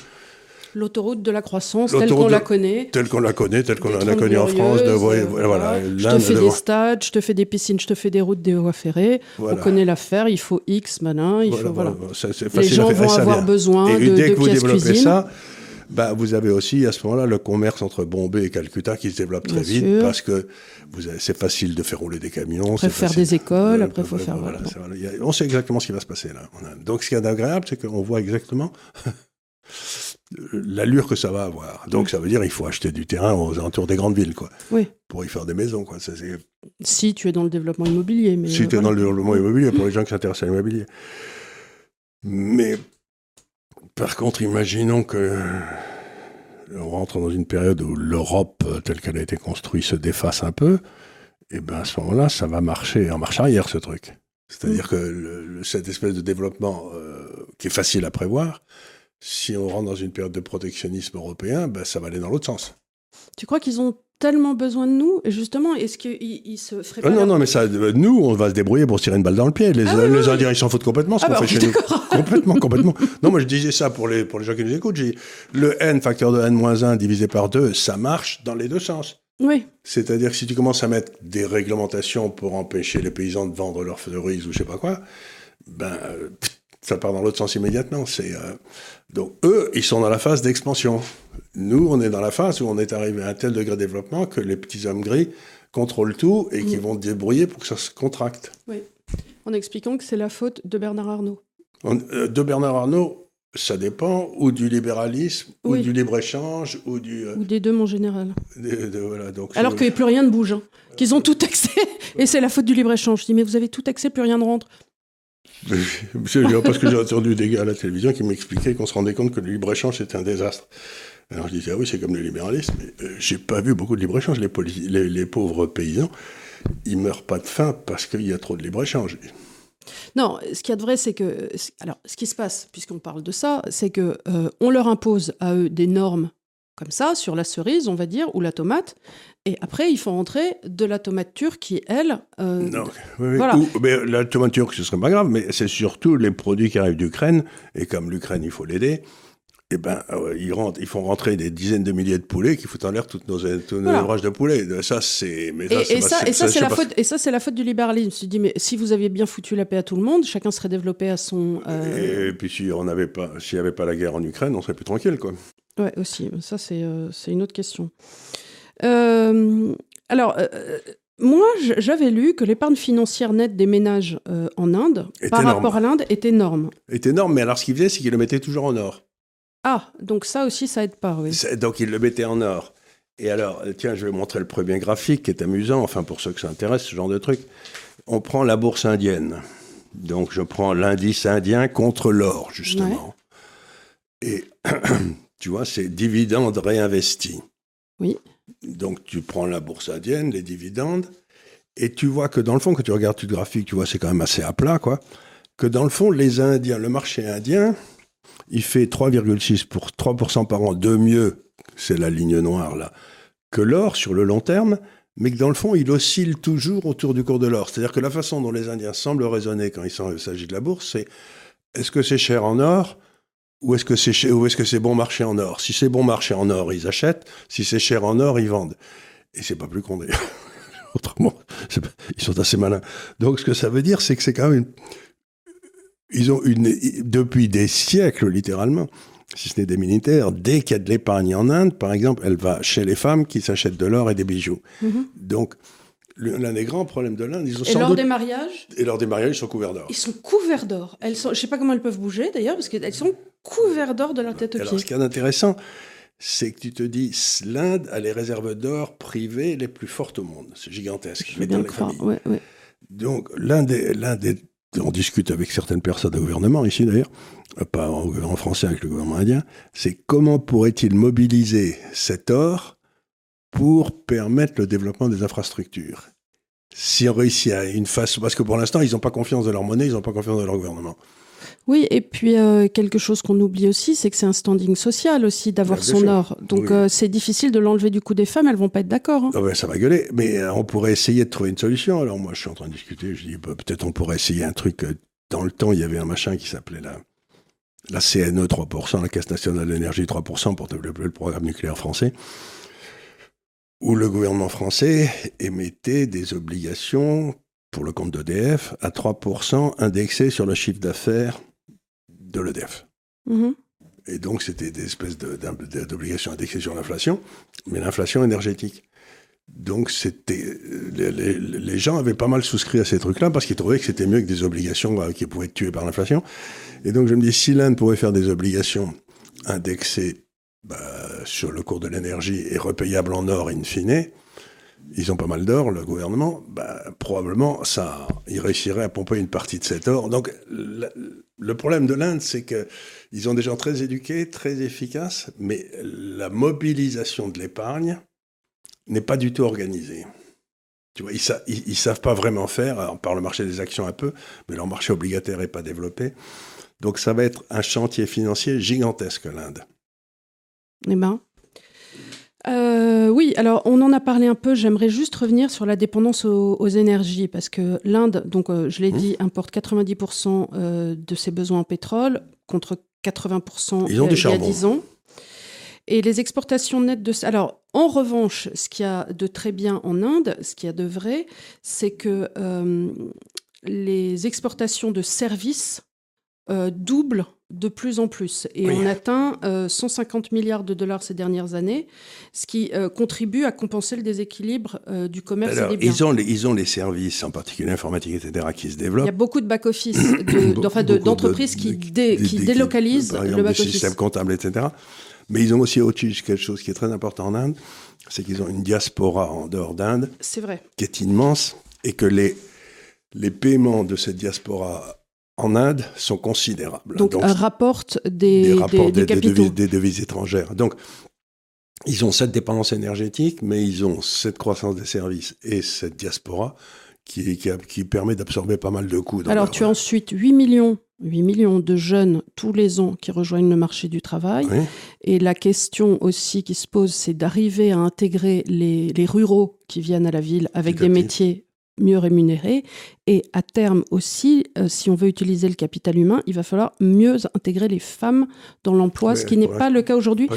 L'autoroute de la croissance, telle qu'on la connaît. Telle qu'on la connaît, telle qu'on l'a connue en France. De, ouais, voilà, voilà. Je te fais de... des stades, je te fais des piscines, je te fais des routes, des voies ferrées. Voilà. On connaît l'affaire, il faut X, malin, il faut... Voilà. Ça, Les gens vont avoir besoin et de, dès de que vous pièces développez cuisine. ça, bah, vous avez aussi à ce moment-là le commerce entre Bombay et Calcutta qui se développe très Bien vite sûr. parce que c'est facile de faire rouler des camions. Après, faire facile. des écoles, Euh, après, il faut faire... voilà, voilà, a, on sait exactement ce qui va se passer là. Donc, ce qui est agréable, c'est qu'on voit exactement l'allure que ça va avoir. Donc, ça veut dire qu'il faut acheter du terrain aux alentours des grandes villes, quoi. Oui. Pour y faire des maisons, quoi. Ça, si tu es dans le développement immobilier. Mais si euh, tu es voilà. dans le développement immobilier, pour les gens qui s'intéressent à l'immobilier. Mais, par contre, imaginons que on rentre dans une période où l'Europe, telle qu'elle a été construite, se défasse un peu, et ben à ce moment-là, ça va marcher en marche arrière, ce truc. C'est-à-dire mmh. que le, cette espèce de développement euh, qui est facile à prévoir, si on rentre dans une période de protectionnisme européen, ben, ça va aller dans l'autre sens. Tu crois qu'ils ont tellement besoin de nous? Et justement, est-ce qu'ils ils se feraient pas euh, Non, non, mais ça, euh, nous, on va se débrouiller pour se tirer une balle dans le pied. Les, Ah oui, les oui. Indiens, ils s'en foutent complètement ce Ah qu'on bah, fait chez nous. Complètement, complètement. Non, moi, je disais ça pour les, pour les gens qui nous écoutent. J'ai le n facteur de n-1 divisé par 2, ça marche dans les deux sens. Oui. C'est-à-dire que si tu commences à mettre des réglementations pour empêcher les paysans de vendre leurs cerises ou je sais pas quoi, ben, euh, ça part dans l'autre sens immédiatement. C'est euh... donc eux, ils sont dans la phase d'expansion. Nous, on est dans la phase où on est arrivé à un tel degré de développement que les petits hommes gris contrôlent tout et qui Mm. vont débrouiller pour que ça se contracte. Oui. En expliquant que c'est la faute de Bernard Arnault. On- euh, de Bernard Arnault, ça dépend ou du libéralisme, Oui. ou du libre-échange, ou du... euh, Ou des deux, mon général. de- de- voilà, donc, Alors que plus rien ne bouge. hein. Qu'ils ont tout taxé. Et c'est la faute du libre-échange. Je dis, mais vous avez tout taxé, plus rien ne rentre. Parce que j'ai entendu des gars à la télévision qui m'expliquaient qu'on se rendait compte que le libre-échange c'était un désastre. Alors je disais, ah oui, c'est comme le libéralisme, mais euh, j'ai pas vu beaucoup de libre-échange. Les pauvres paysans, ils meurent pas de faim parce qu'il y a trop de libre-échange. Non, ce qu'il y a de vrai, c'est que. Alors, ce qui se passe, puisqu'on parle de ça, c'est que euh, on leur impose à eux des normes comme ça, sur la cerise, on va dire, ou la tomate. Et après, ils font entrer de la tomate turque qui, elle. euh, Non, oui, oui. Voilà. Ou- mais la tomate turque, ce serait pas grave, mais c'est surtout les produits qui arrivent d'Ukraine, et comme l'Ukraine, il faut l'aider. Eh ben, euh, ils, rentrent, ils font rentrer des dizaines de milliers de poulets qui foutent en l'air toutes nos, tous nos Voilà. élevages de poulets. Ça, c'est. Mais Et, pas- ça, et ça, c'est la pas- faute. Et ça, c'est la faute du libéralisme. Je me suis dit, mais si vous aviez bien foutu la paix à tout le monde, chacun serait développé à son. euh, Et puis si on n'avait pas, s'il n'y avait pas la guerre en Ukraine, on serait plus tranquille, quoi. Ouais, aussi. Ça, c'est euh, c'est une autre question. Euh, alors, euh, Moi, j'avais lu que l'épargne financière nette des ménages euh, en Inde, par rapport à l'Inde, est énorme. Est énorme, mais alors ce qu'il faisait, c'est qu'il le mettait toujours en or. Ah, donc ça aussi, ça aide pas, oui. Donc il le mettait en or. Et alors, tiens, je vais montrer le premier graphique qui est amusant, enfin pour ceux que ça intéresse, ce genre de truc. On prend la bourse indienne. Donc je prends l'indice indien contre l'or, justement. Et tu vois, c'est dividendes réinvestis. Oui. Donc tu prends la bourse indienne, les dividendes, et tu vois que dans le fond, quand tu regardes tout le graphique, tu vois, c'est quand même assez à plat, quoi. Que dans le fond, les Indiens, le marché indien, il fait 3,6 pour 3% par an de mieux, c'est la ligne noire là, que l'or sur le long terme, mais que dans le fond, il oscille toujours autour du cours de l'or. C'est-à-dire que la façon dont les Indiens semblent raisonner quand il s'agit de la bourse, c'est est-ce que c'est cher en or ou est-ce que c'est est -ce c'est bon marché en or? Si c'est bon marché en or, ils achètent. Si c'est cher en or, ils vendent. Et c'est pas plus con d'ailleurs. Autrement, ils sont assez malins. Donc ce que ça veut dire, c'est que c'est quand même ils ont une depuis des siècles littéralement, si ce n'est des militaires, dès qu'il y a de l'épargne en Inde, par exemple, elle va chez les femmes qui s'achètent de l'or et des bijoux. Mm-hmm. Donc l'un des grands problèmes de l'Inde, ils ont et lors des mariages Et lors des mariages, ils sont couverts d'or. Ils sont couverts d'or. Elles sont, je sais pas comment elles peuvent bouger d'ailleurs, parce qu'elles sont couverts d'or de la tête aux pieds. Alors, ce qui est intéressant, c'est que tu te dis, l'Inde a les réserves d'or privées les plus fortes au monde. C'est gigantesque. Je bien croire. Ouais, ouais. Donc, l'un des, l'un des, on discute avec certaines personnes au gouvernement, ici d'ailleurs, pas en gouvernement français avec le gouvernement indien, c'est comment pourrait-il mobiliser cet or pour permettre le développement des infrastructures. Si on réussit à une façon, parce que pour l'instant, ils n'ont pas confiance de leur monnaie, ils n'ont pas confiance de leur gouvernement. Oui, et puis euh, quelque chose qu'on oublie aussi, c'est que c'est un standing social aussi d'avoir son or. Donc euh, c'est difficile de l'enlever du coup des femmes, elles vont pas être d'accord. Hein. Ah ben, ça va gueuler, mais euh, on pourrait essayer de trouver une solution. Alors moi, je suis en train de discuter, je dis bah, peut-être on pourrait essayer un truc. Dans le temps, il y avait un machin qui s'appelait la, la CNE 3%, la Caisse nationale de l'énergie 3% pour développer le programme nucléaire français où le gouvernement français émettait des obligations pour le compte d'EDF à 3% indexées sur le chiffre d'affaires de l'EDF. Mm-hmm. Et donc, c'était des espèces d'obligations indexées sur l'inflation, mais l'inflation énergétique. Donc, c'était les, gens avaient pas mal souscrit à ces trucs-là parce qu'ils trouvaient que c'était mieux que des obligations euh, qui pouvaient être tuées par l'inflation. Et donc, je me dis, si l'Inde pouvait faire des obligations indexées bah, sur le cours de l'énergie est repayable en or in fine, ils ont pas mal d'or, le gouvernement, bah, probablement ça, ils réussiraient à pomper une partie de cet or. Donc le, problème de l'Inde, c'est qu'ils ont des gens très éduqués, très efficaces, mais la mobilisation de l'épargne n'est pas du tout organisée. Tu vois, ils, ne savent pas vraiment faire, par le marché des actions un peu, mais leur marché obligataire n'est pas développé. Donc ça va être un chantier financier gigantesque, l'Inde. Eh ben. Euh, oui, alors on en a parlé un peu. J'aimerais juste revenir sur la dépendance aux, énergies parce que l'Inde, donc euh, je l'ai mmh. dit, importe 90% euh, de ses besoins en pétrole contre 80% il y a 10 ans. Et les exportations nettes de... Alors, en revanche, ce qu'il y a de très bien en Inde, ce qu'il y a de vrai, c'est que les exportations de services doublent de plus en plus. Et on atteint 150 euh, milliards de dollars ces dernières années, ce qui euh, contribue à compenser le déséquilibre euh, du commerce et des biens. Ils ont, les, ils ont les services, en particulier informatique, etc., qui se développent. Il y a beaucoup de back-office, d'entreprises qui, qui délocalisent le back-office. Systèmes comptables, etc. Mais ils ont aussi autre chose, quelque chose qui est très important en Inde, c'est qu'ils ont une diaspora en dehors d'Inde. C'est vrai. Qui est immense et que les, les paiements de cette diaspora en Inde sont considérables. Donc, Donc rapporte des, des, devises, des, devises, étrangères. Donc, ils ont cette dépendance énergétique, mais ils ont cette croissance des services et cette diaspora qui, qui, permet d'absorber pas mal de coûts. Alors, tu as ensuite 8 millions, 8 millions de jeunes tous les ans qui rejoignent le marché du travail. Et la question aussi qui se pose, c'est d'arriver à intégrer les, les, ruraux qui viennent à la ville avec des métiers mieux rémunérés. Et à terme aussi, euh, si on veut utiliser le capital humain, il va falloir mieux intégrer les femmes dans l'emploi, ce qui n'est pas le cas aujourd'hui.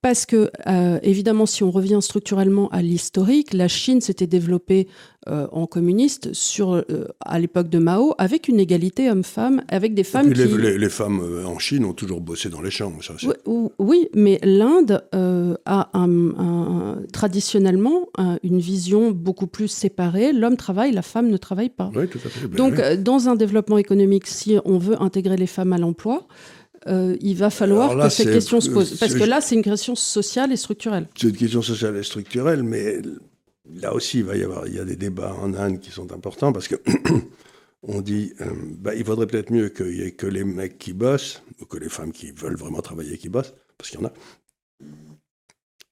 Parce que, euh, évidemment, si on revient structurellement à l'historique, la Chine s'était développée euh, en communiste sur, euh, à l'époque de Mao, avec une égalité homme-femme, avec des femmes qui... les, les- les femmes euh, en Chine ont toujours bossé dans les champs. Ça, Oui, ou- oui, mais l'Inde a un- un- traditionnellement un- une vision beaucoup plus séparée. L'homme travaille, la femme ne travaille pas. Oui, tout à fait. Ben Donc, oui. dans un développement économique, si on veut intégrer les femmes à l'emploi, euh, il va falloir là, que cette question se pose. Parce que là, c'est une question sociale et structurelle. C'est une question sociale et structurelle, mais là aussi, il y avoir il y a des débats en Inde qui sont importants parce que on dit euh, bah, il vaudrait peut-être mieux qu'il ait que les mecs qui bossent ou que les femmes qui veulent vraiment travailler qui bossent, parce qu'il y en a,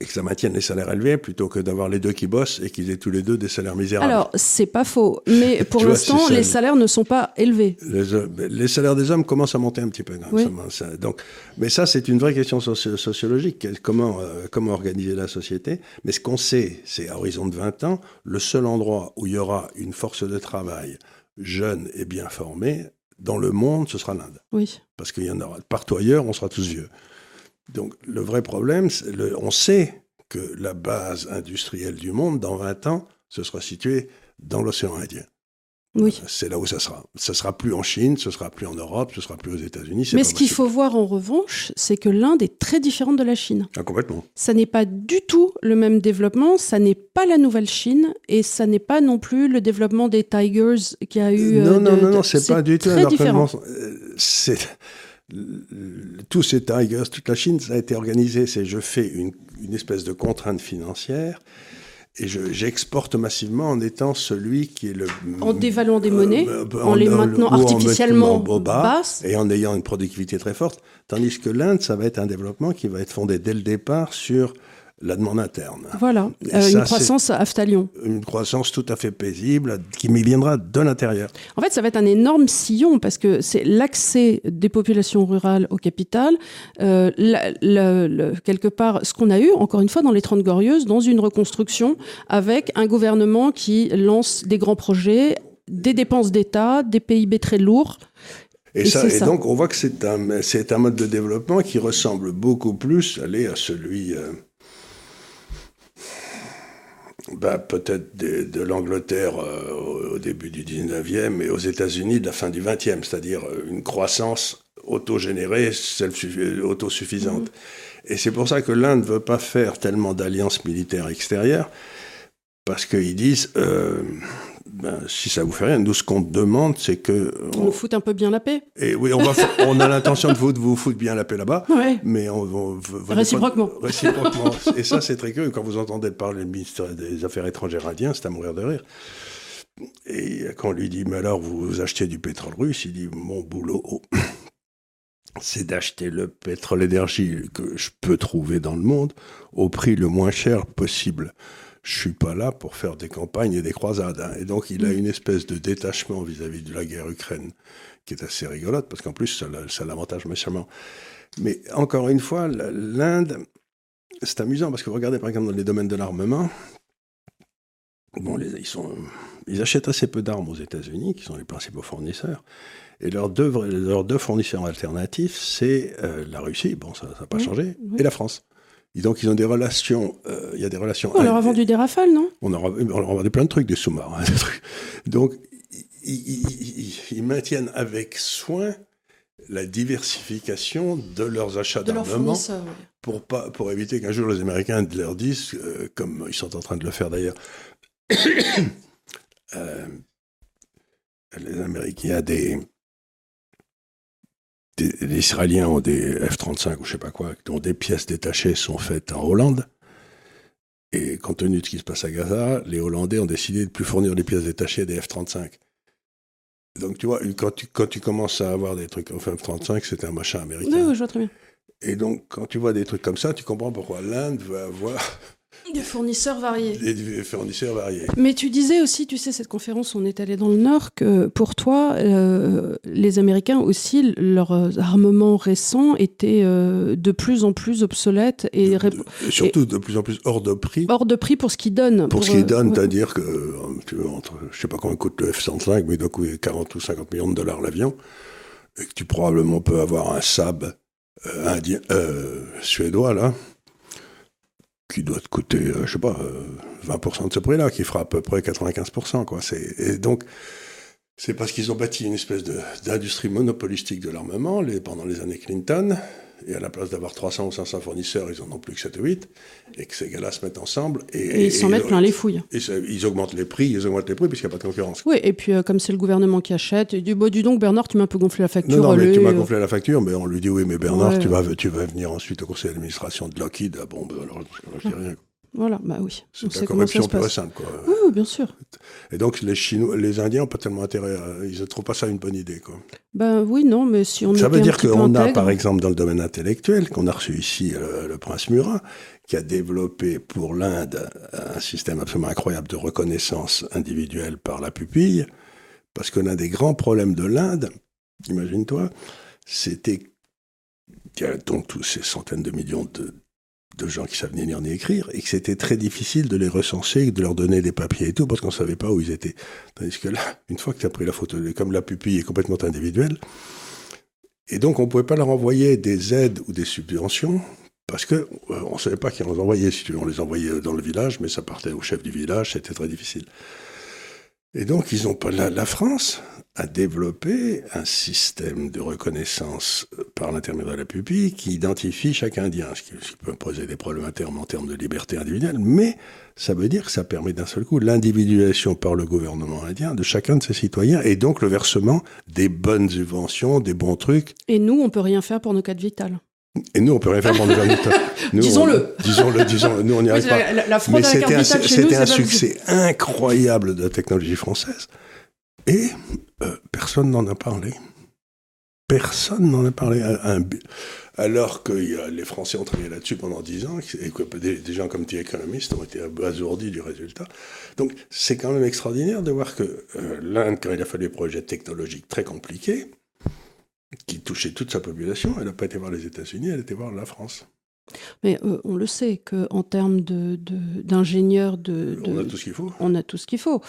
et que ça maintienne les salaires élevés plutôt que d'avoir les deux qui bossent et qu'ils aient tous les deux des salaires misérables. Alors, c'est pas faux. Mais pour l'instant, les salaires ne sont pas élevés. Les, hommes- les salaires des hommes commencent à monter un petit peu. Oui. ça- donc, mais ça, c'est une vraie question soci- sociologique. Comment, euh, comment organiser la société Mais ce qu'on sait, c'est à horizon de 20 ans, le seul endroit où il y aura une force de travail jeune et bien formée dans le monde, ce sera l'Inde. Oui. Parce qu'il y en aura partout ailleurs, on sera tous vieux. Donc, le vrai problème, le- on sait que la base industrielle du monde, dans 20 ans, ce sera situé dans l'océan Indien. Oui. C'est là où ça sera. Ce sera plus en Chine, ce sera plus en Europe, ce sera plus aux États-Unis. Mais ce qu'il faut voir en revanche, c'est que l'Inde est très différente de la Chine. Ah, complètement. Ça n'est pas du tout le même développement, ça n'est pas la nouvelle Chine et ça n'est pas non plus le développement des Tigers qui a eu. euh, non, non, de- non, non, c'est pas du tout un. Euh, C'est tous ces tigers, toute la Chine, ça a été organisé. C'est je fais une, une espèce de contrainte financière et je- j'exporte massivement en étant celui qui est le En dévaluant des monnaies, Euh, euh, en les en- maintenant artificiellement basses. et en ayant une productivité très forte. Tandis que l'Inde, ça va être un développement qui va être fondé dès le départ sur la demande interne. Voilà, Euh, ça, une croissance à Aftalion. Une croissance tout à fait paisible qui m'y viendra de l'intérieur. En fait, ça va être un énorme sillon parce que c'est l'accès des populations rurales au capital. euh, la- la- le- quelque part, ce qu'on a eu, encore une fois, dans les Trente Glorieuses, dans une reconstruction avec un gouvernement qui lance des grands projets, des dépenses d'État, des PIB très lourds. Et, Et ça, et ça. donc, on voit que c'est un, un mode de développement qui ressemble beaucoup plus allez, à celui, euh, bah, peut-être de, de l'Angleterre euh, au, début du 19e et aux États-Unis de la fin du 20e, c'est-à-dire euh, une croissance autogénérée, self- autosuffisante. Et c'est pour ça que l'Inde ne veut pas faire tellement d'alliances militaires extérieures, parce qu'ils disent, euh, ben, si ça vous fait rien, nous, ce qu'on demande, c'est que... On nous fout un peu bien la paix. Et oui, on, va on a l'intention de vous, de vous foutre bien la paix là-bas, Ouais. mais on, on- Réciproquement. réciproquement. Et ça, c'est très curieux. Quand vous entendez parler le ministre des Affaires étrangères indien, c'est à mourir de rire. Et quand on lui dit, mais alors, vous achetez du pétrole russe, il dit, mon boulot, oh, c'est d'acheter le pétrole énergie que je peux trouver dans le monde au prix le moins cher possible. Je suis pas là pour faire des campagnes et des croisades. hein. Et donc, il a une espèce de détachement vis-à-vis de la guerre Ukraine qui est assez rigolote, parce qu'en plus, ça, ça l'avantage méchamment. Mais encore une fois, l'Inde, c'est amusant, parce que vous regardez par exemple dans les domaines de l'armement, bon, les- ils, sont, ils achètent assez peu d'armes aux États-Unis, qui sont les principaux fournisseurs, et leurs deux, vrais- leurs deux fournisseurs alternatifs, c'est euh, la Russie, bon, ça n'a pas Oui, changé, oui. et la France. Et donc, ils ont des relations, euh, il y a des relations... On leur a vendu des rafales, non? On leur a, on leur a vendu plein de trucs, des sous-marins. Donc, ils, maintiennent avec soin la diversification de leurs achats d'armement ouais. pour, pas, pour éviter qu'un jour les Américains leur disent, euh, comme ils sont en train de le faire d'ailleurs, euh, les Américains, il y a des, des- les Israéliens ont des F-35 ou je sais pas quoi, dont des pièces détachées sont faites en Hollande. Et compte tenu de ce qui se passe à Gaza, les Hollandais ont décidé de ne plus fournir les pièces détachées des F-35. Donc tu vois, quand tu, quand tu commences à avoir des trucs, enfin F-35, c'était un machin américain. Oui, oui, je vois très bien. Et donc, quand tu vois des trucs comme ça, tu comprends pourquoi l'Inde veut avoir Des fournisseurs variés. des fournisseurs variés. Mais tu disais aussi, tu sais, cette conférence, on est allé dans le Nord, que pour toi, euh, les Américains aussi, leurs armements récents étaient euh, de plus en plus obsolètes et De- surtout de plus en plus hors de prix. hors de prix pour ce qu'ils donnent. Pour ce qu'ils euh, donnent, ouais. c'est-à-dire que, tu entre, je sais pas combien coûte le F-105, mais il doit coûter 40 ou 50 millions de dollars l'avion, et que tu probablement peux avoir un Saab euh, indien, euh, suédois, là, qui doit te coûter, euh, je sais pas, 20% de ce prix-là, qui fera à peu près 95%. Quoi. Et donc, c'est parce qu'ils ont bâti une espèce d'industrie monopolistique de l'armement pendant les années Clinton, et à la place d'avoir 300 ou 500 fournisseurs, ils en ont plus que 7 ou 8, et que ces gars-là se mettent ensemble. Et, ils s'en mettent plein les fouilles. Et ils augmentent les prix, ils augmentent les prix puisqu'il n'y a pas de concurrence. Oui, et puis euh, comme c'est le gouvernement qui achète, il dit bah, dis donc Bernard, tu m'as un peu gonflé la facture. Non, non mais tu m'as gonflé la facture, mais on lui dit oui, mais Bernard, tu, vas, tu vas venir ensuite au conseil d'administration de Lockheed. Ah bon, ben alors, je ne rien. Voilà, bah oui. C'est la corruption pure et simple, quoi. Oui, bien sûr. Et donc, les Chinois, les Indiens n'ont pas tellement intérêt à... Ils ne trouvent pas ça une bonne idée, quoi. Ben oui, non, mais si on Ça veut dire qu'on a, par exemple, dans le domaine intellectuel, qu'on a reçu ici euh, le prince Murat, qui a développé pour l'Inde un système absolument incroyable de reconnaissance individuelle par la pupille, parce que l'un des grands problèmes de l'Inde, imagine-toi, c'était qu'il y a donc tous ces centaines de millions de, de gens qui savent ni lire ni écrire, et que c'était très difficile de les recenser, de leur donner des papiers et tout, parce qu'on ne savait pas où ils étaient. Tandis que là, une fois que tu as pris la photo, comme la pupille est complètement individuelle, et donc on ne pouvait pas leur envoyer des aides ou des subventions, parce que euh, ne savait pas qui les envoyait. Si tu veux, on les envoyait dans le village, mais ça partait au chef du village, c'était très difficile. Et donc, ils ont pas la, la France a développé un système de reconnaissance par l'intermédiaire de la pupille qui identifie chaque Indien, ce qui, peut poser des problèmes à terme en termes de liberté individuelle, mais ça veut dire que ça permet d'un seul coup l'individualisation par le gouvernement indien de chacun de ses citoyens et donc le versement des bonnes subventions, des bons trucs. Et nous, on peut rien faire pour nos cas vitales. Et nous, on peut rien faire pour vitales. Disons-le. Disons-le, disons Nous, on n'y arrive pas. La, Mais c'était un, un succès incroyable de la technologie française. Et euh, personne n'en a parlé. Personne n'en a parlé. alors que les Français ont travaillé là-dessus pendant dix ans, et que des, gens comme The Economist ont été abasourdis du résultat. Donc c'est quand même extraordinaire de voir que euh, l'Inde, quand il a fallu des projets technologiques très compliqués, qui touchaient toute sa population, elle n'a pas été voir les États-Unis, elle a été voir la France. Mais euh, on le sait qu'en termes d'ingénieurs, de, de, on a tout ce qu'il faut. On a tout ce qu'il faut.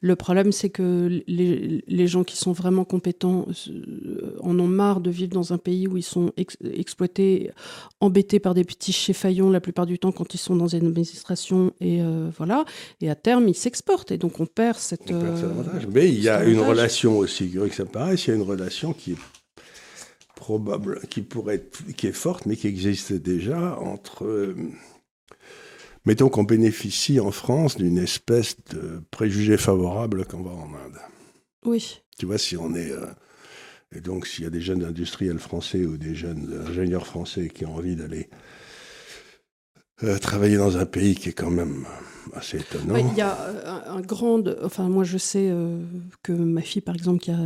Le problème, c'est que les, gens qui sont vraiment compétents euh, en ont marre de vivre dans un pays où ils sont exploités, embêtés par des petits faillons la plupart du temps quand ils sont dans une administration. Et euh, voilà. Et à terme, ils s'exportent. Et donc, on perd cette. On perd avantage. Mais il y a une relation aussi, que ça paraît, il y a une relation qui est probable, qui pourrait être, qui est forte, mais qui existe déjà entre. Euh, mettons qu'on bénéficie en France d'une espèce de préjugé favorable quand on va en Inde. Oui. Tu vois, si on est. Euh, et donc, s'il y a des jeunes industriels français ou des jeunes ingénieurs français qui ont envie d'aller euh, travailler dans un pays qui est quand même assez étonnant. Il y a un, grand. Enfin, moi, je sais euh, que ma fille, par exemple, qui, a,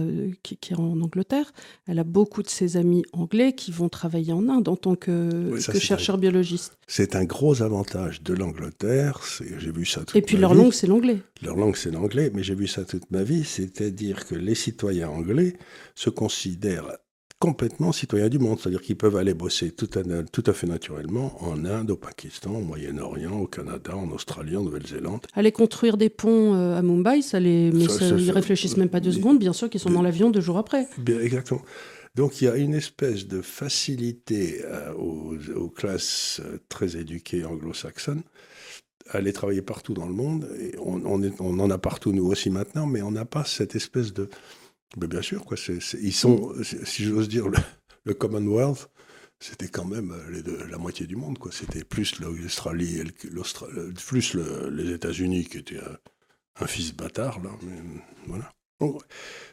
qui, est en Angleterre, elle a beaucoup de ses amis anglais qui vont travailler en Inde en tant que, que chercheur biologiste. C'est un gros avantage de l'Angleterre. J'ai vu ça toute Et puis leur langue, c'est l'anglais. Leur langue, c'est l'anglais, mais j'ai vu ça toute ma vie. C'est-à-dire que les citoyens anglais se considèrent complètement citoyens du monde, c'est-à-dire qu'ils peuvent aller bosser tout à, tout à, fait naturellement en Inde, au Pakistan, au Moyen-Orient, au Canada, en Australie, en Nouvelle-Zélande. Aller construire des ponts euh, à Mumbai, ça les, mais ça, ils réfléchissent même pas deux secondes, bien sûr qu'ils sont dans l'avion deux jours après. Bien, exactement. Donc il y a une espèce de facilité euh, aux, classes euh, très éduquées anglo-saxonnes aller travailler partout dans le monde. Et on, on, on en a partout nous aussi maintenant, mais on n'a pas cette espèce de mais bien sûr, quoi. ils sont, si j'ose dire, le, Commonwealth, c'était quand même euh, la moitié du monde, quoi. C'était plus l'Australie, plus les États-Unis qui étaient un, fils bâtard, là. Voilà.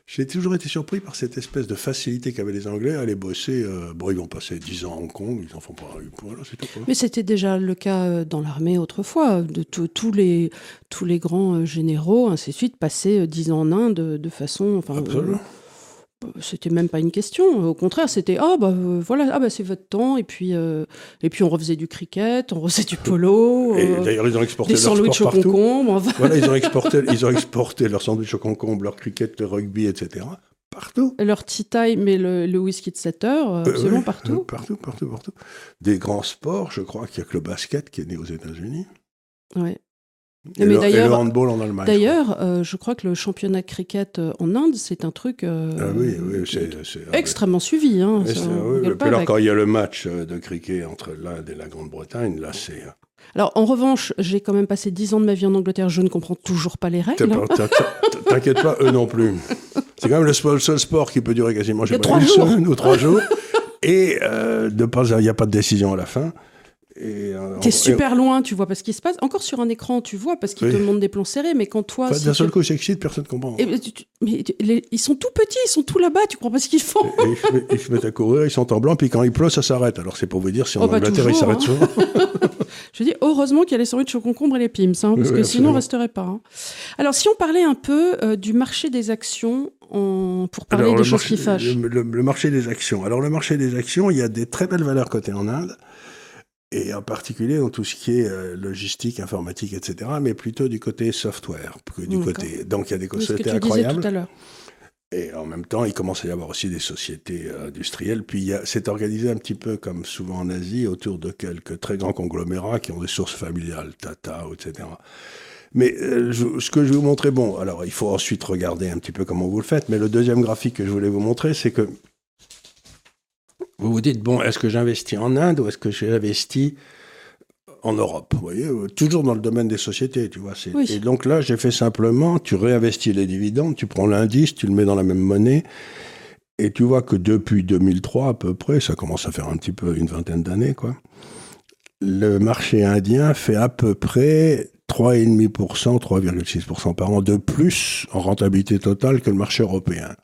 J'ai toujours été surpris par cette espèce de facilité qu'avaient les Anglais à aller bosser. Euh, bon, ils vont passer 10 ans à Hong Kong, ils en font pas. Voilà. Mais c'était déjà le cas euh, dans l'armée autrefois. De tous les, tous les grands euh, généraux, ainsi de suite, passaient 10 ans en Inde de façon. Enfin, Absolument c'était même pas une question. Au contraire, c'était ah bah euh, voilà, ah bah c'est votre temps. Et puis euh, et puis on refaisait du cricket, on refaisait du polo. Et euh, d'ailleurs ils ont exporté des sandwichs au concombre. Voilà, ils ont exporté, ils ont exporté leurs sandwichs au concombre, leur cricket, leur rugby, etc. Partout. Leur tea time, mais le, le whisky de 7 heures, absolument partout. partout, partout, partout. Des grands sports, je crois qu'il y a que le basket qui est né aux États-Unis. Ouais. Et, le, le, handball en Allemagne. D'ailleurs, euh, je crois que le championnat de cricket euh, en Inde, c'est un truc euh, ah oui, oui, c'est, extrêmement suivi. Hein, oui, alors, quand il y a le match de cricket entre l'Inde et la Grande-Bretagne, là, c'est Alors, en revanche, j'ai quand même passé 10 ans de ma vie en Angleterre, je ne comprends toujours pas les règles. T'inquiète pas, eux non plus. C'est quand même le seul sport qui peut durer quasiment, je sais pas, une semaine ou trois jours. Et euh, de pas, il n'y a pas de décision à la fin. Euh, T'es super loin, tu vois pas ce qui se passe. Encore sur un écran, tu vois, parce qu'ils te montrent des plans serrés, mais quand toi. D'un seul coup, j'excite, personne ne comprend. mais ils sont tout petits, ils sont tout là-bas, tu comprends pas ce qu'ils font? ils, se mettent à courir, ils sont en blanc, puis quand il pleut, ça s'arrête. Alors c'est pour vous dire si en oh, bah, Angleterre, ils s'arrêtent hein. souvent. Je dis heureusement qu'il y a les sandwichs au concombre et les pims, hein, parce que sinon on resterait pas. Hein. Alors si on parlait un peu euh, du marché des actions pour parler des choses qui fâchent. Le, le, marché des actions. Alors le marché des actions, il y a des très belles valeurs cotées en Inde et en particulier dans tout ce qui est euh, logistique, informatique, etc., mais plutôt du côté software, que du côté. Donc il y a des sociétés incroyables. Tout à. Et en même temps, il commence à y avoir aussi des sociétés euh, industrielles. Puis c'est organisé un petit peu comme souvent en Asie, autour de quelques très grands conglomérats qui ont des sources familiales, Tata, etc. Mais euh, ce que je vais vous montrer, bon, alors il faut ensuite regarder un petit peu comment vous le faites, mais le deuxième graphique que je voulais vous montrer, c'est que vous vous dites, bon, est-ce que j'investis en Inde ou est-ce que j'investis en Europe? Vous voyez, euh, toujours dans le domaine des sociétés, tu vois. Et donc là, j'ai fait simplement, tu réinvestis les dividendes, tu prends l'indice, tu le mets dans la même monnaie, et tu vois que depuis 2003 à peu près, ça commence à faire un petit peu une vingtaine d'années, quoi. Le marché indien fait à peu près 3,5%, 3,6% par an de plus en rentabilité totale que le marché européen.